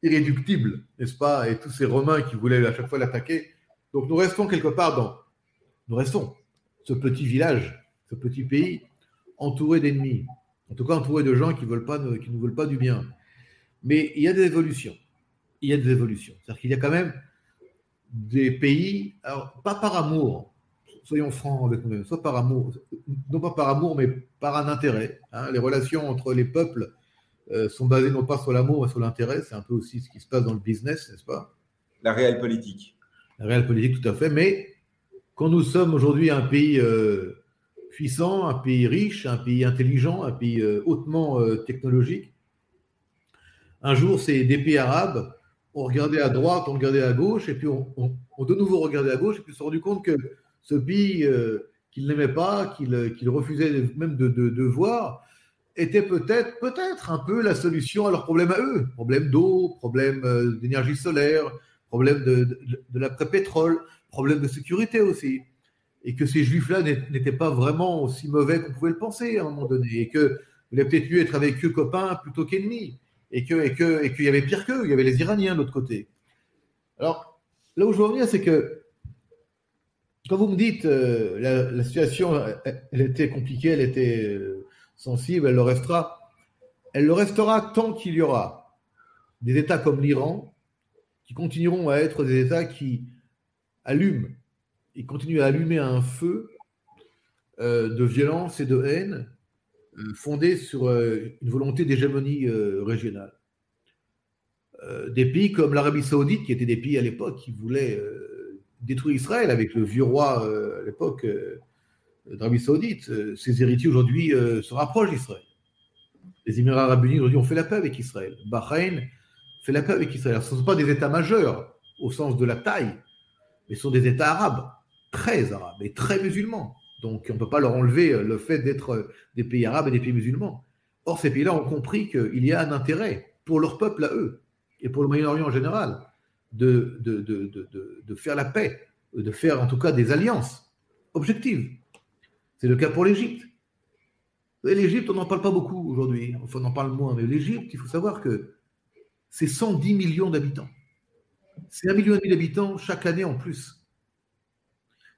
irréductible, n'est-ce pas, et tous ces Romains qui voulaient à chaque fois l'attaquer. Donc nous restons quelque part dans, nous restons, ce petit village, ce petit pays, entouré d'ennemis, en tout cas entouré de gens qui, ne veulent pas du bien. Mais il y a des évolutions. Il y a des évolutions. C'est-à-dire qu'il y a quand même des pays, pas par amour, soyons francs avec nous-mêmes, soit par amour, non pas par amour, mais par un intérêt. Hein. Les relations entre les peuples euh, sont basées non pas sur l'amour, mais sur l'intérêt. C'est un peu aussi ce qui se passe dans le business, n'est-ce pas? La réelle politique. La réelle politique, tout à fait. Mais quand nous sommes aujourd'hui un pays euh, puissant, un pays riche, un pays intelligent, un pays euh, hautement technologique, un jour, c'est des pays arabes on regardait à droite, on regardait à gauche, et puis on, de nouveau regardait à gauche, et puis on s'est rendu compte que ce pays euh, qu'il n'aimait pas, qu'il euh, refusait même de, voir, était peut-être peut-être un peu la solution à leurs problèmes à eux. Problème d'eau, problème euh, d'énergie solaire, problème de, l'après-pétrole, problème de sécurité aussi. Et que ces juifs-là n'étaient pas vraiment aussi mauvais qu'on pouvait le penser à un moment donné. Et que vous avez peut-être mieux être avec eux copains plutôt qu'ennemis. Et qu'il et que, et qu'il y avait pire qu'eux, il y avait les Iraniens de l'autre côté. Alors, là où je veux en venir, c'est que quand vous me dites euh, la, situation, elle, était compliquée, elle était euh, sensible, elle le restera. Elle le restera tant qu'il y aura des États comme l'Iran qui continueront à être des États qui allument et continuent à allumer un feu euh, de violence et de haine fondé sur une volonté d'hégémonie régionale. des pays comme l'Arabie saoudite, qui étaient des pays à l'époque qui voulaient détruit Israël avec le vieux roi euh, à l'époque euh, d'Arabie Saoudite. Euh, ses héritiers aujourd'hui se rapprochent d'Israël. Les Émirats arabes unis aujourd'hui ont fait la paix avec Israël. Bahreïn fait la paix avec Israël. ce ne sont pas des États majeurs au sens de la taille, mais ce sont des États arabes, très arabes et très musulmans. Donc on ne peut pas leur enlever le fait d'être des pays arabes et des pays musulmans. Or, ces pays-là ont compris qu'il y a un intérêt pour leur peuple à eux et pour le Moyen-Orient en général de, faire la paix, de faire en tout cas des alliances objectives. C'est le cas pour l'Égypte. L'Égypte, on n'en parle pas beaucoup aujourd'hui, enfin on en parle moins, mais l'Égypte, il faut savoir que c'est 110 millions d'habitants. C'est un million et demi d'habitants chaque année en plus.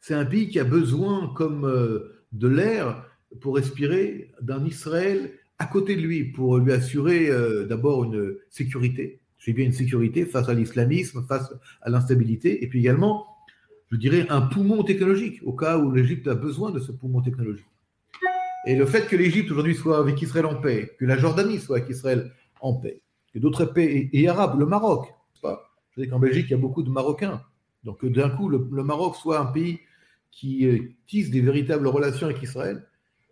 C'est un pays qui a besoin, comme euh, de l'air, pour respirer, d'un Israël à côté de lui, pour lui assurer euh, d'abord une sécurité. J'ai bien une sécurité face à l'islamisme, face à l'instabilité, et puis également, je dirais, un poumon technologique, au cas où l'Égypte a besoin de ce poumon technologique. Et le fait que l'Égypte aujourd'hui soit avec Israël en paix, que la Jordanie soit avec Israël en paix, que d'autres pays et, arabes, le Maroc, pas, je sais qu'en Belgique il y a beaucoup de Marocains, donc d'un coup le, Maroc soit un pays qui euh, tisse des véritables relations avec Israël,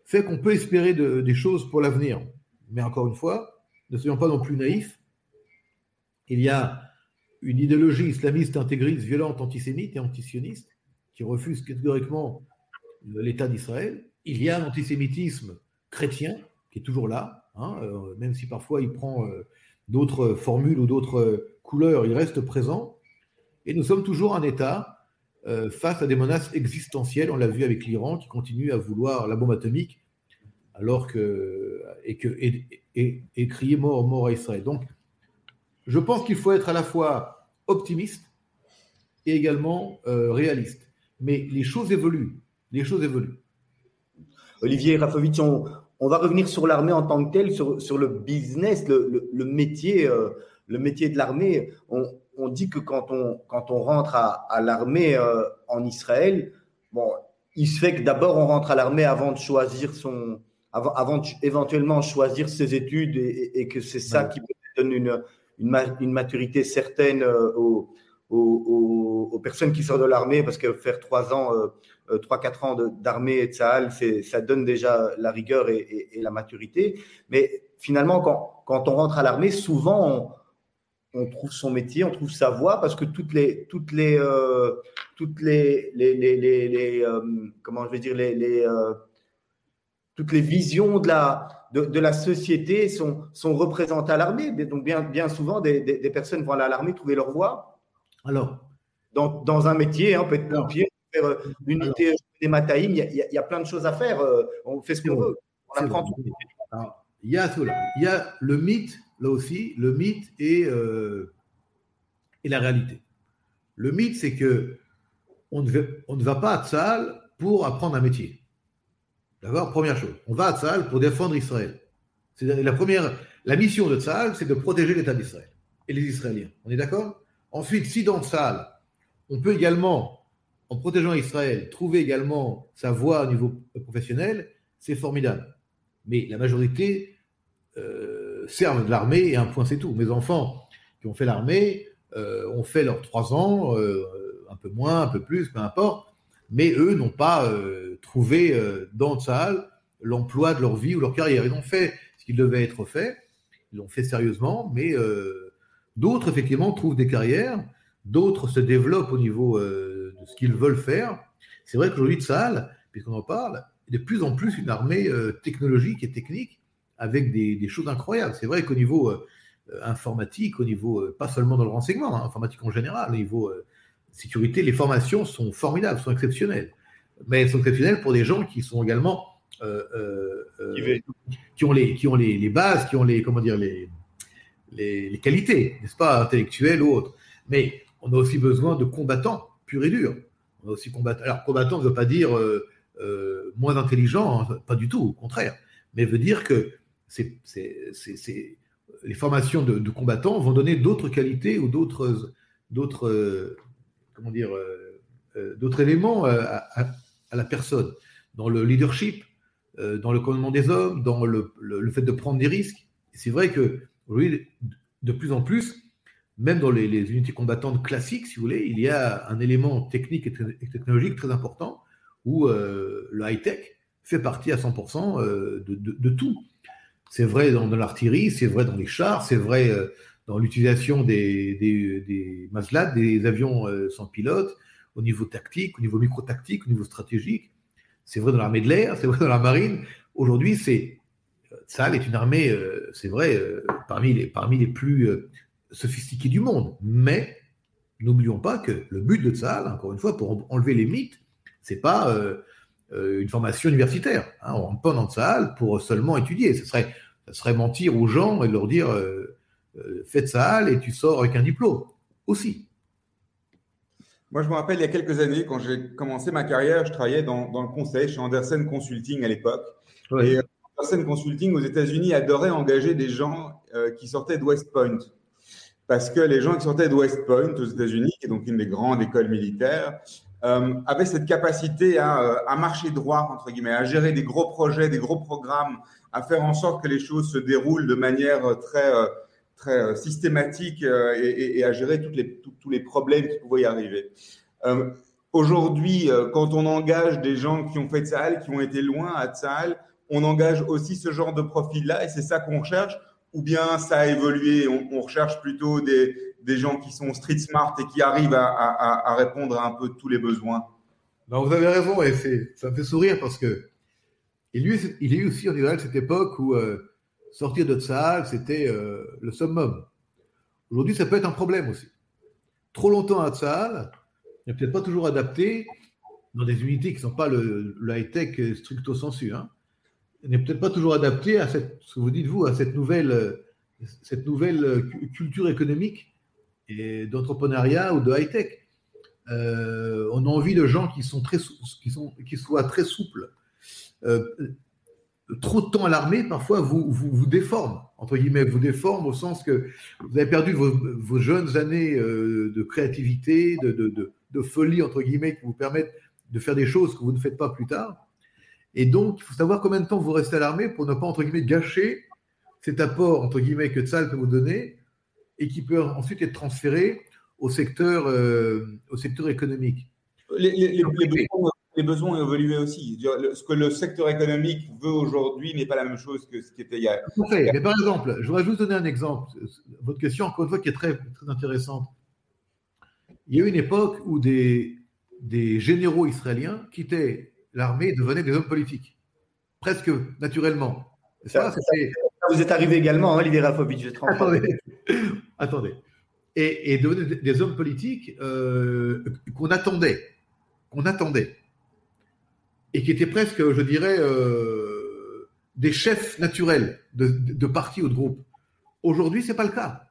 fait qu'on peut espérer des choses pour l'avenir. Mais encore une fois, ne soyons pas non plus naïfs. Il y a une idéologie islamiste intégriste, violente, antisémite et antisioniste qui refuse catégoriquement l'État d'Israël il y a un antisémitisme chrétien qui est toujours là, hein, euh, même si parfois il prend euh, d'autres formules ou d'autres couleurs, il reste présent. Et nous sommes toujours un État euh, face à des menaces existentielles. On l'a vu avec l'Iran qui continue à vouloir la bombe atomique, alors que et que et, crier mort mort à Israël. Donc, je pense qu'il faut être à la fois optimiste et également réaliste. Mais les choses évoluent. Les choses évoluent. Olivier Rafovitch, on, va revenir sur l'armée en tant que telle, sur, le business, le, métier, euh, le métier de l'armée. On, dit que quand on, quand on rentre à, l'armée euh, en Israël, bon, il se fait que d'abord on rentre à l'armée avant de choisir son, avant, avant éventuellement choisir ses études et, que c'est ça qui donne une, une, maturité certaine euh, aux, personnes qui sortent de l'armée, parce que faire trois ans, euh, euh, trois, quatre ans d'armée et de Sahel, ça donne déjà la rigueur et, la maturité. Mais finalement, quand, quand on rentre à l'armée, souvent, on, trouve son métier, on trouve sa voie, parce que toutes les, toutes les, toutes les, comment je vais dire, toutes les visions de la, de, la société sont, sont représentées à l'armée. Donc, bien, bien souvent, des, des personnes vont à l'armée trouver leur voie alors dans, dans un métier, hein, on peut être pompier, faire euh, unité des Mataïm, il y, a, y, a plein de choses à faire. Euh, on fait ce qu'on veut. On apprend tout. il y a cela. Il y a le mythe, là aussi, le mythe et, euh, et la réalité. Le mythe, c'est que on ne, on ne va pas à Tzal pour apprendre un métier. D'accord Première chose. On va à Tzal pour défendre Israël. La première. La mission de Tzal, c'est de protéger l'État d'Israël et les Israéliens. On est d'accord? Ensuite, si dans salle, on peut également, en protégeant Israël, trouver également sa voie au niveau professionnel, c'est formidable. Mais la majorité euh, servent de l'armée et un point c'est tout. Mes enfants qui ont fait l'armée euh, ont fait leurs trois ans, euh, un peu moins, un peu plus, peu importe, mais eux n'ont pas trouvé dans le salle l'emploi de leur vie ou leur carrière. Ils ont fait ce qui devait être fait, ils l'ont fait sérieusement, mais D'autres, effectivement, trouvent des carrières, d'autres se développent au niveau euh, de ce qu'ils veulent faire. C'est vrai qu'aujourd'hui, Tsahal, puisqu'on en parle, est de plus en plus une armée euh, technologique et technique avec des, choses incroyables. C'est vrai qu'au niveau euh, informatique, au niveau, pas seulement dans le renseignement, hein, informatique en général, au niveau sécurité, les formations sont formidables, sont exceptionnelles. Mais elles sont exceptionnelles pour des gens qui sont également. qui ont, les, qui ont les, les, bases, qui ont les, comment dire, les, les, qualités, n'est-ce pas, intellectuelles ou autres. Mais on a aussi besoin de combattants purs et durs. On a aussi combattant. Alors, combattant ne veut pas dire euh, euh, moins intelligent, hein, pas du tout, au contraire. Mais veut dire que c'est, les formations de, combattants vont donner d'autres qualités ou d'autres, d'autres, euh, comment dire, d'autres éléments à, la personne, dans le leadership, dans le commandement des hommes, dans le, le fait de prendre des risques. C'est vrai que de plus en plus, même dans les, unités combattantes classiques, si vous voulez, il y a un élément technique et, technologique très important où euh, le high-tech fait partie à 100% euh, de, tout. C'est vrai dans, l'artillerie, c'est vrai dans les chars, c'est vrai euh, dans l'utilisation des, des, des des avions sans pilote, au niveau tactique, au niveau micro-tactique, au niveau stratégique. C'est vrai dans l'armée de l'air, c'est vrai dans la marine. Aujourd'hui, c'est Tsahal est une armée, euh, c'est vrai, euh, parmi, les, parmi les plus euh, sophistiquées du monde. Mais n'oublions pas que le but de Tsahal, encore une fois, pour enlever les mythes, c'est pas une formation universitaire. Hein. on rentre pas dans Tsahal pour seulement étudier. Ce serait, serait mentir aux gens et leur dire fais Tsahal et tu sors avec un diplôme aussi. Moi, je me rappelle il y a quelques années, quand j'ai commencé ma carrière, je travaillais dans, dans, le conseil chez Andersen Consulting à l'époque. Et euh, Andersen Consulting aux États-Unis adorait engager des gens euh, qui sortaient de West Point. Parce que les gens qui sortaient de West Point aux États-Unis, qui est donc une des grandes écoles militaires, euh, avaient cette capacité à, à, marcher droit, entre guillemets, à gérer des gros projets, des gros programmes, à faire en sorte que les choses se déroulent de manière très très euh, systématique euh, et, à gérer toutes les, tous les problèmes qui pouvaient y arriver. Euh, Aujourd'hui, quand on engage des gens qui ont fait Tsahal, qui ont été loin à Tsahal, on engage aussi ce genre de profil-là et c'est ça qu'on recherche ou bien ça a évolué, on, recherche plutôt des, des gens qui sont street smart et qui arrivent à, répondre à un peu tous les besoins non, Vous avez raison et ça me fait sourire parce que il y a eu, aussi en Israël cette époque où sortir de Tsahal, c'était euh, le summum. Aujourd'hui, ça peut être un problème aussi. Trop longtemps à Tsahal, n'est peut-être pas toujours adapté dans des unités qui ne sont pas le, high-tech stricto sensu. Hein, n'est peut-être pas toujours adapté à cette, ce que vous dites vous, à cette nouvelle, cette nouvelle culture économique et d'entrepreneuriat ou de high-tech. Euh, on a envie de gens qui sont très, qui sont, qui soient très souples. Euh, trop de temps à l'armée, parfois, vous, vous, vous, déforme, entre guillemets, vous déforme au sens que vous avez perdu vos, vos jeunes années euh, de créativité, de, de, de, de, folie, entre guillemets, qui vous permettent de faire des choses que vous ne faites pas plus tard. Et donc, il faut savoir combien de temps vous restez à l'armée pour ne pas, entre guillemets, gâcher cet apport, entre guillemets, que Tsal peut vous donner et qui peut ensuite être transféré au secteur, euh, au secteur économique. Les, les, les, besoins, les besoins ont évolué aussi. Ce que le secteur économique veut aujourd'hui n'est pas la même chose que ce qui était il y a. Parfait. Mais par exemple, je voudrais juste donner un exemple. Votre question, encore une fois, qui est très, très intéressante. Il y a eu une époque où des, des généraux israéliens quittaient l'armée et devenaient des hommes politiques, presque naturellement. Ça, ça, vous êtes arrivé également, hein, Olivier Rafovitch, je Attendez. Attendez. Et, et devenaient des hommes politiques euh, qu'on attendait, qu'on attendait et qui étaient presque, je dirais, euh, des chefs naturels de, de, de partis ou de groupes. Aujourd'hui, c'est pas le cas.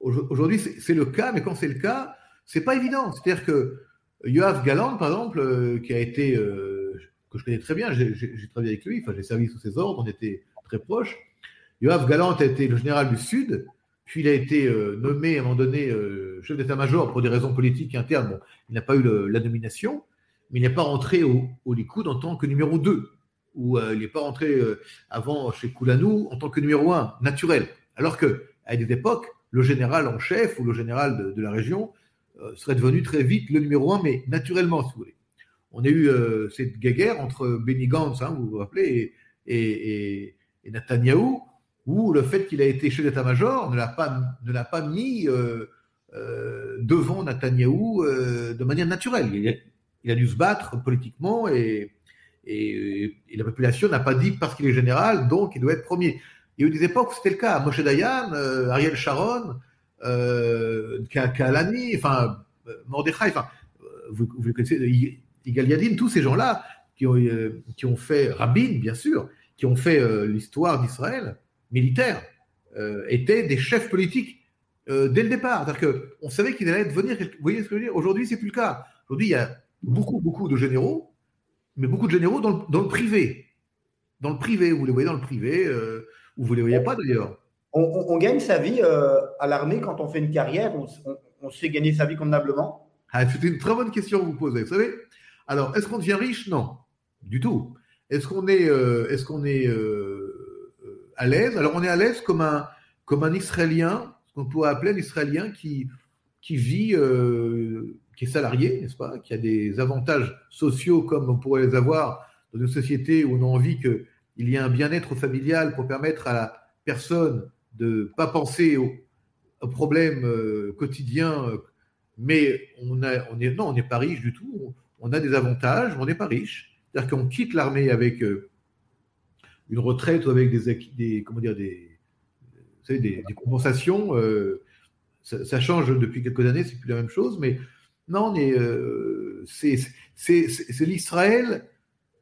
Aujourd'hui, c'est le cas, mais quand c'est le cas, c'est pas évident. C'est-à-dire que Yoav Galant, par exemple, euh, qui a été, euh, que je connais très bien, j'ai travaillé avec lui, enfin, j'ai servi sous ses ordres, on était très proches. Yoav Galant a été le général du Sud, puis il a été nommé à un moment donné chef d'état-major pour des raisons politiques internes. Il n'a pas eu la nomination, mais il n'est pas rentré au, au Likoud en tant que numéro 2, ou euh, il n'est pas rentré avant chez Koulanou en tant que numéro 1, naturel. Alors que, à des époques, le général en chef ou le général de, la région euh, serait devenu très vite le numéro 1, mais naturellement, si vous voulez. On a eu euh, cette guerre entre Benny Gantz, hein, vous vous rappelez, et, et, et, et Netanyahou, où le fait qu'il a été chef d'état-major ne l'a pas, mis euh, euh, devant Netanyahou euh, de manière naturelle. Il il a, dû se battre politiquement et, la population n'a pas dit parce qu'il est général, donc il doit être premier. Il y a eu des époques où c'était le cas. Moshe Dayan, euh, Ariel Sharon, euh, Kalani, enfin, Mordechai, enfin, vous, vous connaissez, Igal Yadin, tous ces gens-là qui ont, euh, fait, Rabin, bien sûr, qui ont fait euh, l'histoire d'Israël, militaire, euh, étaient des chefs politiques euh, dès le départ. C'est-à-dire qu'on savait qu'ils allaient devenir. Vous voyez ce que je veux dire? Aujourd'hui, c'est plus le cas. Aujourd'hui, il y a beaucoup, beaucoup de généraux, mais beaucoup de généraux dans le, dans le privé. Dans le privé, vous les voyez dans le privé, euh, ou vous les voyez pas d'ailleurs. On, on, on, gagne sa vie euh, à l'armée quand on fait une carrière, on, on sait gagner sa vie convenablement ah, C'est une très bonne question que vous posez. Vous savez Alors, est-ce qu'on devient riche? Non, du tout. Est-ce qu'on est, euh, est, qu'on est à l'aise? Alors on est à l'aise comme un, comme un Israélien, ce qu'on pourrait appeler un Israélien qui, qui vit, euh, qui est salarié, n'est-ce pas, qui a des avantages sociaux comme on pourrait les avoir dans une société où on a envie qu'il y ait un bien-être familial pour permettre à la personne de ne pas penser aux, problèmes euh, quotidiens, mais on, est, non, on n'est pas riche du tout, on a des avantages, on n'est pas riche. C'est-à-dire qu'on quitte l'armée avec euh, une retraite ou avec des, comment dire des, des, compensations. Euh, ça, ça, change depuis quelques années, c'est plus la même chose, mais non, mais euh, c'est l'Israël,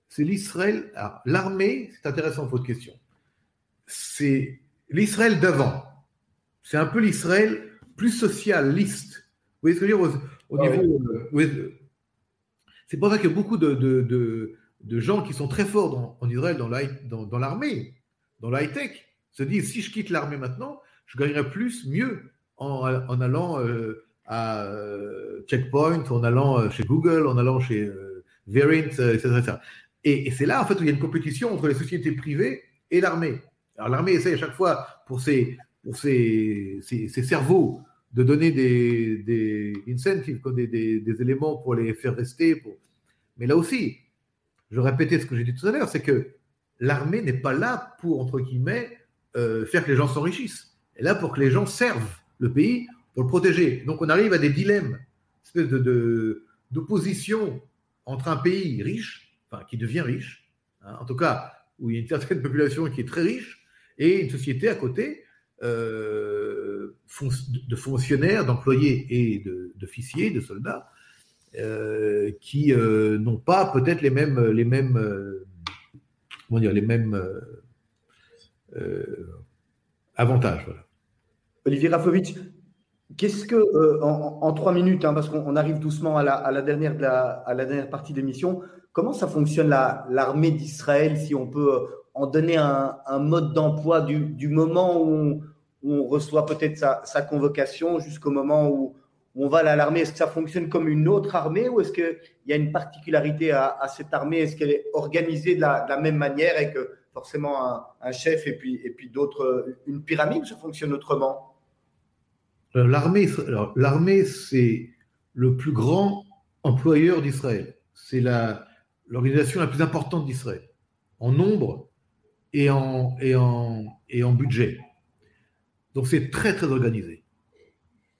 c'est l'Israël. L'armée, c'est intéressant votre question. C'est l'Israël d'avant. C'est un peu l'Israël plus socialiste voyez ce que je veux dire au, Ah niveau, euh, oui, euh, C'est pour ça qu'il y a beaucoup de, de, de- de gens qui sont très forts dans- en Israël dans la- dans- dans l'armée, dans, se disent si je quitte l'armée maintenant, je gagnerai plus, mieux en, en allant euh, euh, Checkpoint, en allant euh, chez Google, en allant chez euh, Verint, etc. Et, c'est là en fait où il y a une compétition entre les sociétés privées et l'armée. Alors l'armée essaie à chaque fois pour ses, pour ses, ses- cerveaux de donner des, des incentives, des, des- des éléments pour les faire rester. Mais là aussi, je répétais ce que j'ai dit tout à l'heure, c'est que l'armée n'est pas là pour, entre guillemets, faire que les gens s'enrichissent. Elle est là pour que les gens servent le pays pour le protéger. Donc on arrive à des dilemmes, une espèce de, d'opposition entre un pays riche, enfin qui devient riche, hein, en tout cas où il y a une certaine population qui est très riche, et une société à côté euh, de fonctionnaires, d'employés et d'officiers, de, soldats, euh, qui euh, n'ont pas peut-être les mêmes, les mêmes, comment les mêmes avantages. Olivier Rafovitch, qu'est-ce que, euh, en, trois minutes, hein, parce qu'on on arrive doucement à la, dernière, partie de l'émission, comment ça fonctionne la- l'armée d'Israël, si on peut euh, en donner un, mode d'emploi du, moment où on, reçoit peut-être sa, convocation jusqu'au moment où, on va à l'armée? Est-ce que ça fonctionne comme une autre armée ou est-ce qu'il y a une particularité à, cette armée? Est-ce qu'elle est organisée de la, même manière et que forcément un, un chef et puis, et puis d'autres, euh, une pyramide, ça fonctionne autrement? L'armée, alors, l'armée, c'est le plus grand employeur d'Israël. C'est l'organisation la plus importante d'Israël, en nombre et en, et en, et en budget. Donc c'est très, très organisé.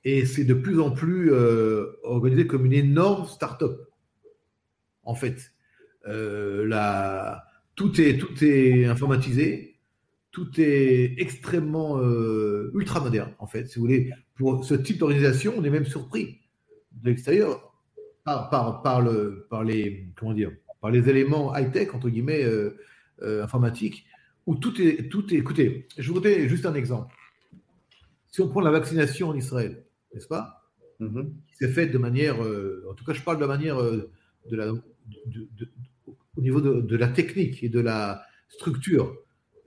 Et c'est de plus en plus euh, organisé comme une énorme start-up. En fait, Euh, tout, est, tout est informatisé, tout est extrêmement euh, ultra moderne, en fait. Si vous voulez, pour ce type d'organisation, on est même surpris de l'extérieur par, par, par, le, par, les, comment dire, par les éléments high-tech, entre guillemets, euh, euh, informatiques, où tout est, tout est. Écoutez, je vous donner juste un exemple. Si on prend la vaccination en Israël, n'est-ce pas? Qui s'est faite de manière, euh, en tout cas je parle de la manière de la, de- de- au niveau de, de la technique et de la structure.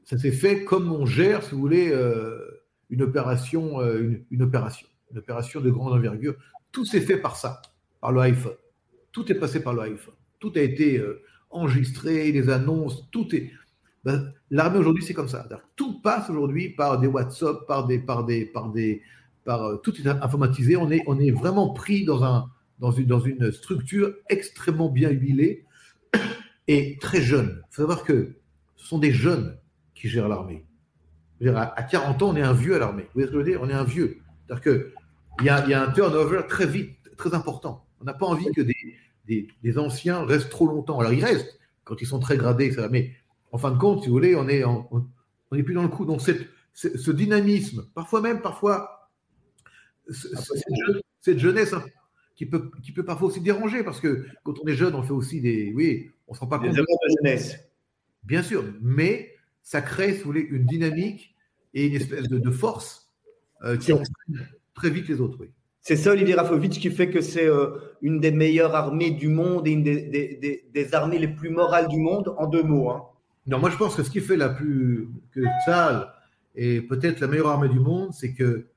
Ça s'est fait comme on gère, si vous voulez, euh, une opération, euh, une, opération, une opération de grande envergure. Tout s'est fait par ça, par le iPhone. Tout est passé par le iPhone. Tout a été euh, enregistré, les annonces, tout est. Ben, L'armée aujourd'hui, c'est comme ça. Tout passe aujourd'hui par des WhatsApp, par des, par des, par des, par tout est informatisé. On est, on est vraiment pris dans un, dans une, dans une structure extrêmement bien huilée et très jeune. Il faut savoir que ce sont des jeunes qui gèrent l'armée. À, à 40 ans, on est un vieux à l'armée. Vous voyez ce que je veux dire? On est un vieux. C'est-à-dire qu'il y y a un turnover très vite, très important. On n'a pas envie que des, des, des anciens restent trop longtemps. Alors ils restent quand ils sont très gradés, ça, mais en fin de compte, si vous voulez, on est, en- on, on est plus dans le coup. Donc cette, ce, ce dynamisme, parfois même, parfois, ce- cette, je- cette jeunesse hein, qui peut, qui peut parfois aussi déranger, parce que quand on est jeune, on fait aussi des, oui, on se rend pas compte. erreurs de jeunesse. Bien sûr, mais ça crée, si vous voulez, une dynamique et une espèce de, de force euh, qui entraîne très vite les autres. Oui. C'est ça, Olivier Rafovitch, qui fait que c'est euh, une des meilleures armées du monde et une des, des- des- des armées les plus morales du monde, en deux mots. hein. Non, moi je pense que ce qui fait la plus que Tzal est peut-être la meilleure armée du monde, c'est que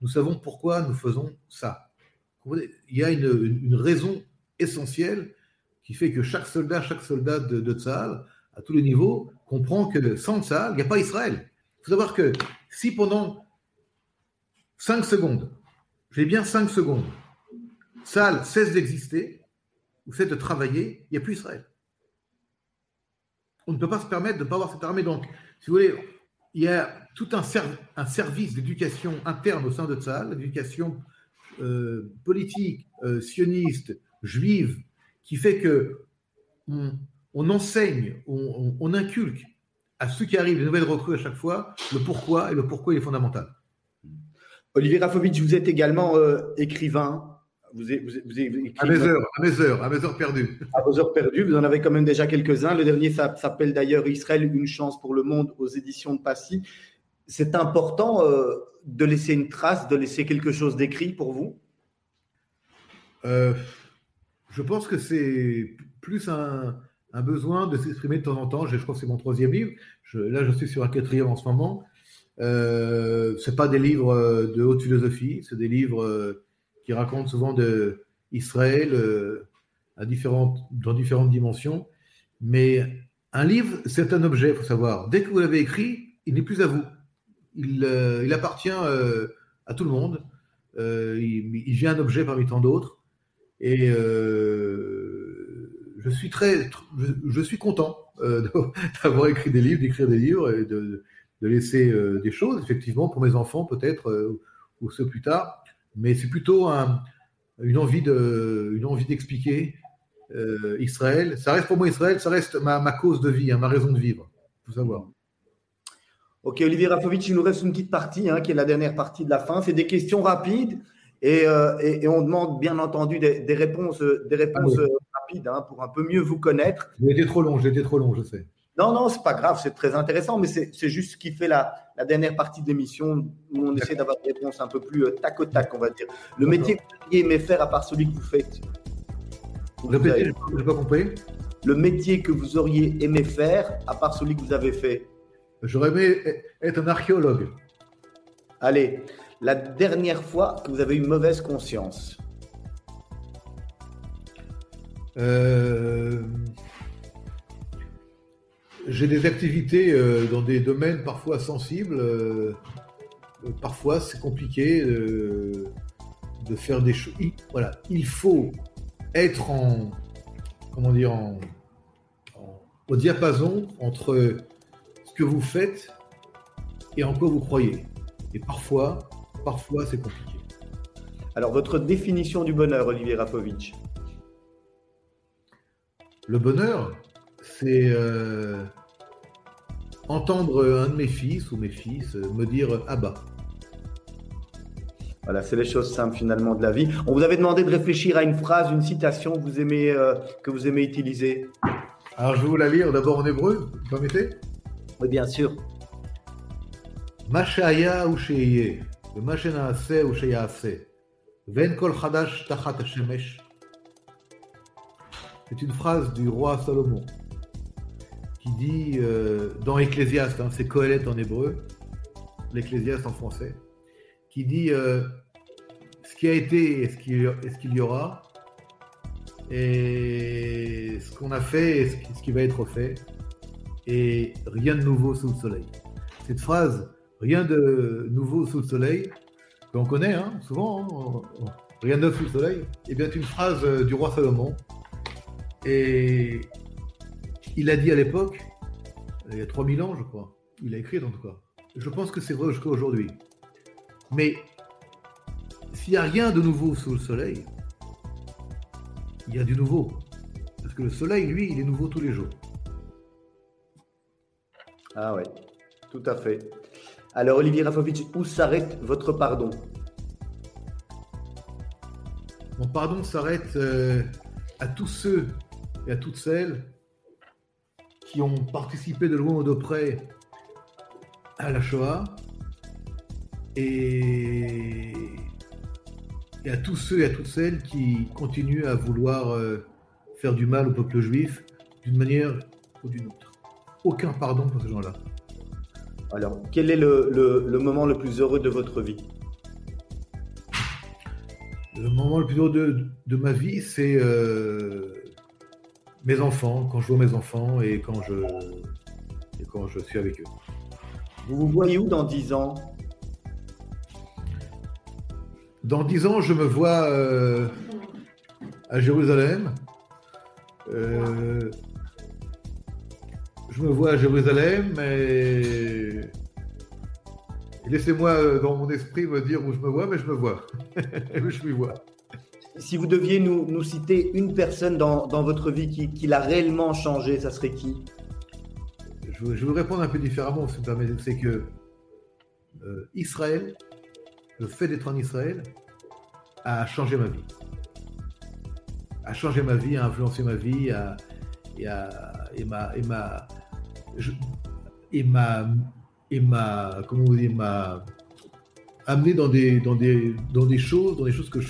nous savons pourquoi nous faisons ça. Il y a une, une- une raison essentielle qui fait que chaque soldat, chaque soldat de, de tous les niveaux, comprend que sans Tzal, il n'y a pas Israël. Il faut savoir que si pendant 5 secondes, j'ai bien 5 secondes, Tzal cesse d'exister ou cesse de travailler, il n'y a plus Israël on ne peut pas se permettre de ne pas avoir cette armée. Donc, si vous voulez, il y a tout un, ser- un service d'éducation interne au sein de Tzahal, l'éducation euh, politique, euh, sioniste, juive, qui fait que on enseigne, on, on- on inculque à ceux qui arrivent, les nouvelles recrues à chaque fois, le pourquoi, et le pourquoi il est fondamental. Olivier Rafovitch, vous êtes également euh, écrivain. Vous vous vous À mes heures, à mes heures, à mes heures perdues. à vos heures perdues. Vous en avez quand même déjà quelques-uns. Le dernier s'appelle d'ailleurs Israël, une chance pour le monde aux éditions de Passy. C'est important euh, de laisser une trace, de laisser quelque chose d'écrit pour vous? Je pense que c'est plus un, besoin de s'exprimer de temps en temps. Je, crois que c'est mon troisième livre. là, je suis sur un quatrième en ce moment. Euh, c'est pas des livres de haute philosophie, c'est des livres qui racontent souvent de Israël différentes, dans différentes dimensions. Mais un livre, c'est un objet, il faut savoir. Dès que vous l'avez écrit, il n'est plus à vous. Il, euh, appartient euh, à tout le monde. Euh, il, il, vient un objet parmi tant d'autres. Et je suis très, je, suis content d'avoir écrit des livres, d'écrire des livres et de, de laisser des choses, effectivement, pour mes enfants peut-être, ou ceux plus tard. Mais c'est plutôt un, une envie de, une envie d'expliquer Israël. Ça reste pour moi Israël, ça reste ma, ma cause de vie, hein, ma raison de vivre. Faut savoir. Ok, Olivier Rafovic, il nous reste une petite partie, hein, qui est la dernière partie de la fin. C'est des questions rapides et, euh, et, on demande bien entendu des, des réponses, des réponses ah hein, pour un peu mieux vous connaître. J'ai été trop long, j'ai été trop long, je sais. Non, non, c'est pas grave, c'est très intéressant, mais c'est juste ce qui fait la, la dernière partie de l'émission où on essaie d'avoir des réponses un peu plus euh, tac au tac, on va dire. Le métier que vous auriez aimé faire à part celui que vous faites. Répétez, je n'ai pas compris. Le métier que vous auriez aimé faire à part celui que vous avez fait? J'aurais aimé être un archéologue. Allez, la dernière fois que vous avez eu mauvaise conscience euh, J'ai des activités euh, dans des domaines parfois sensibles. Euh, parfois, c'est compliqué de faire des choses. Voilà, il faut être en, comment dire, au diapason entre que vous faites et en quoi vous croyez. Et parfois, parfois, c'est compliqué. Alors, votre définition du bonheur, Olivier Rapovitch? Le bonheur, c'est euh, entendre un de mes fils ou mes fils me dire ah bah. Voilà, c'est les choses simples finalement de la vie. On vous avait demandé de réfléchir à une phrase, une citation que vous aimez, euh, que vous aimez utiliser. Alors je vais vous la lire d'abord en hébreu, vous permettez? Oui, bien sûr. Mashaya ou Sheye, le Mashenase ou Sheyase, Ven Kol Chadash Tachat Shemesh. C'est une phrase du roi Salomon qui dit euh, dans Ecclésiaste, hein, c'est Kohelet en hébreu, l'Ecclésiaste en français, qui dit euh, ce qui a été et ce qu'il y aura, et ce qu'on a fait et ce qui va être fait et rien de nouveau sous le soleil. Cette phrase, rien de nouveau sous le soleil, qu'on connaît hein, souvent, hein, rien de neuf sous le soleil, et eh bien, une phrase euh, du roi Salomon. Et il a dit à l'époque, il y a 3000 ans, je crois, il a écrit en tout cas. Je pense que c'est vrai jusqu'à aujourd'hui. Mais s'il n'y a rien de nouveau sous le soleil, il y a du nouveau. Parce que le soleil, lui, il est nouveau tous les jours. Ah oui, tout à fait. Alors Olivier Rafovic, où s'arrête votre pardon? Mon pardon s'arrête euh, à tous ceux et à toutes celles qui ont participé de loin ou de près à la Shoah. Et, à tous ceux et à toutes celles qui continuent à vouloir euh, faire du mal au peuple juif d'une manière ou d'une autre. Aucun pardon pour ces gens-là. Alors, quel est le, moment le plus heureux de votre vie? Le moment le plus heureux de, ma vie, c'est euh, mes enfants, quand je vois mes enfants et quand je, quand je suis avec eux. Vous vous voyez où dans 10 ans? Dans 10 ans, je me vois euh, à Jérusalem. Euh, je me vois à Jérusalem et laissez-moi euh, dans mon esprit me dire où je me vois, mais je me vois. je me vois. Si vous deviez nous, citer une personne dans, votre vie qui, l'a réellement changé, ça serait qui? Je, vais vous répondre un peu différemment, c'est que euh, Israël, le fait d'être en Israël, a changé ma vie. A changé ma vie, a influencé ma vie, et, et m'a et m'a et m'a comment vous m'a amené dans des dans des dans des choses dans des choses que je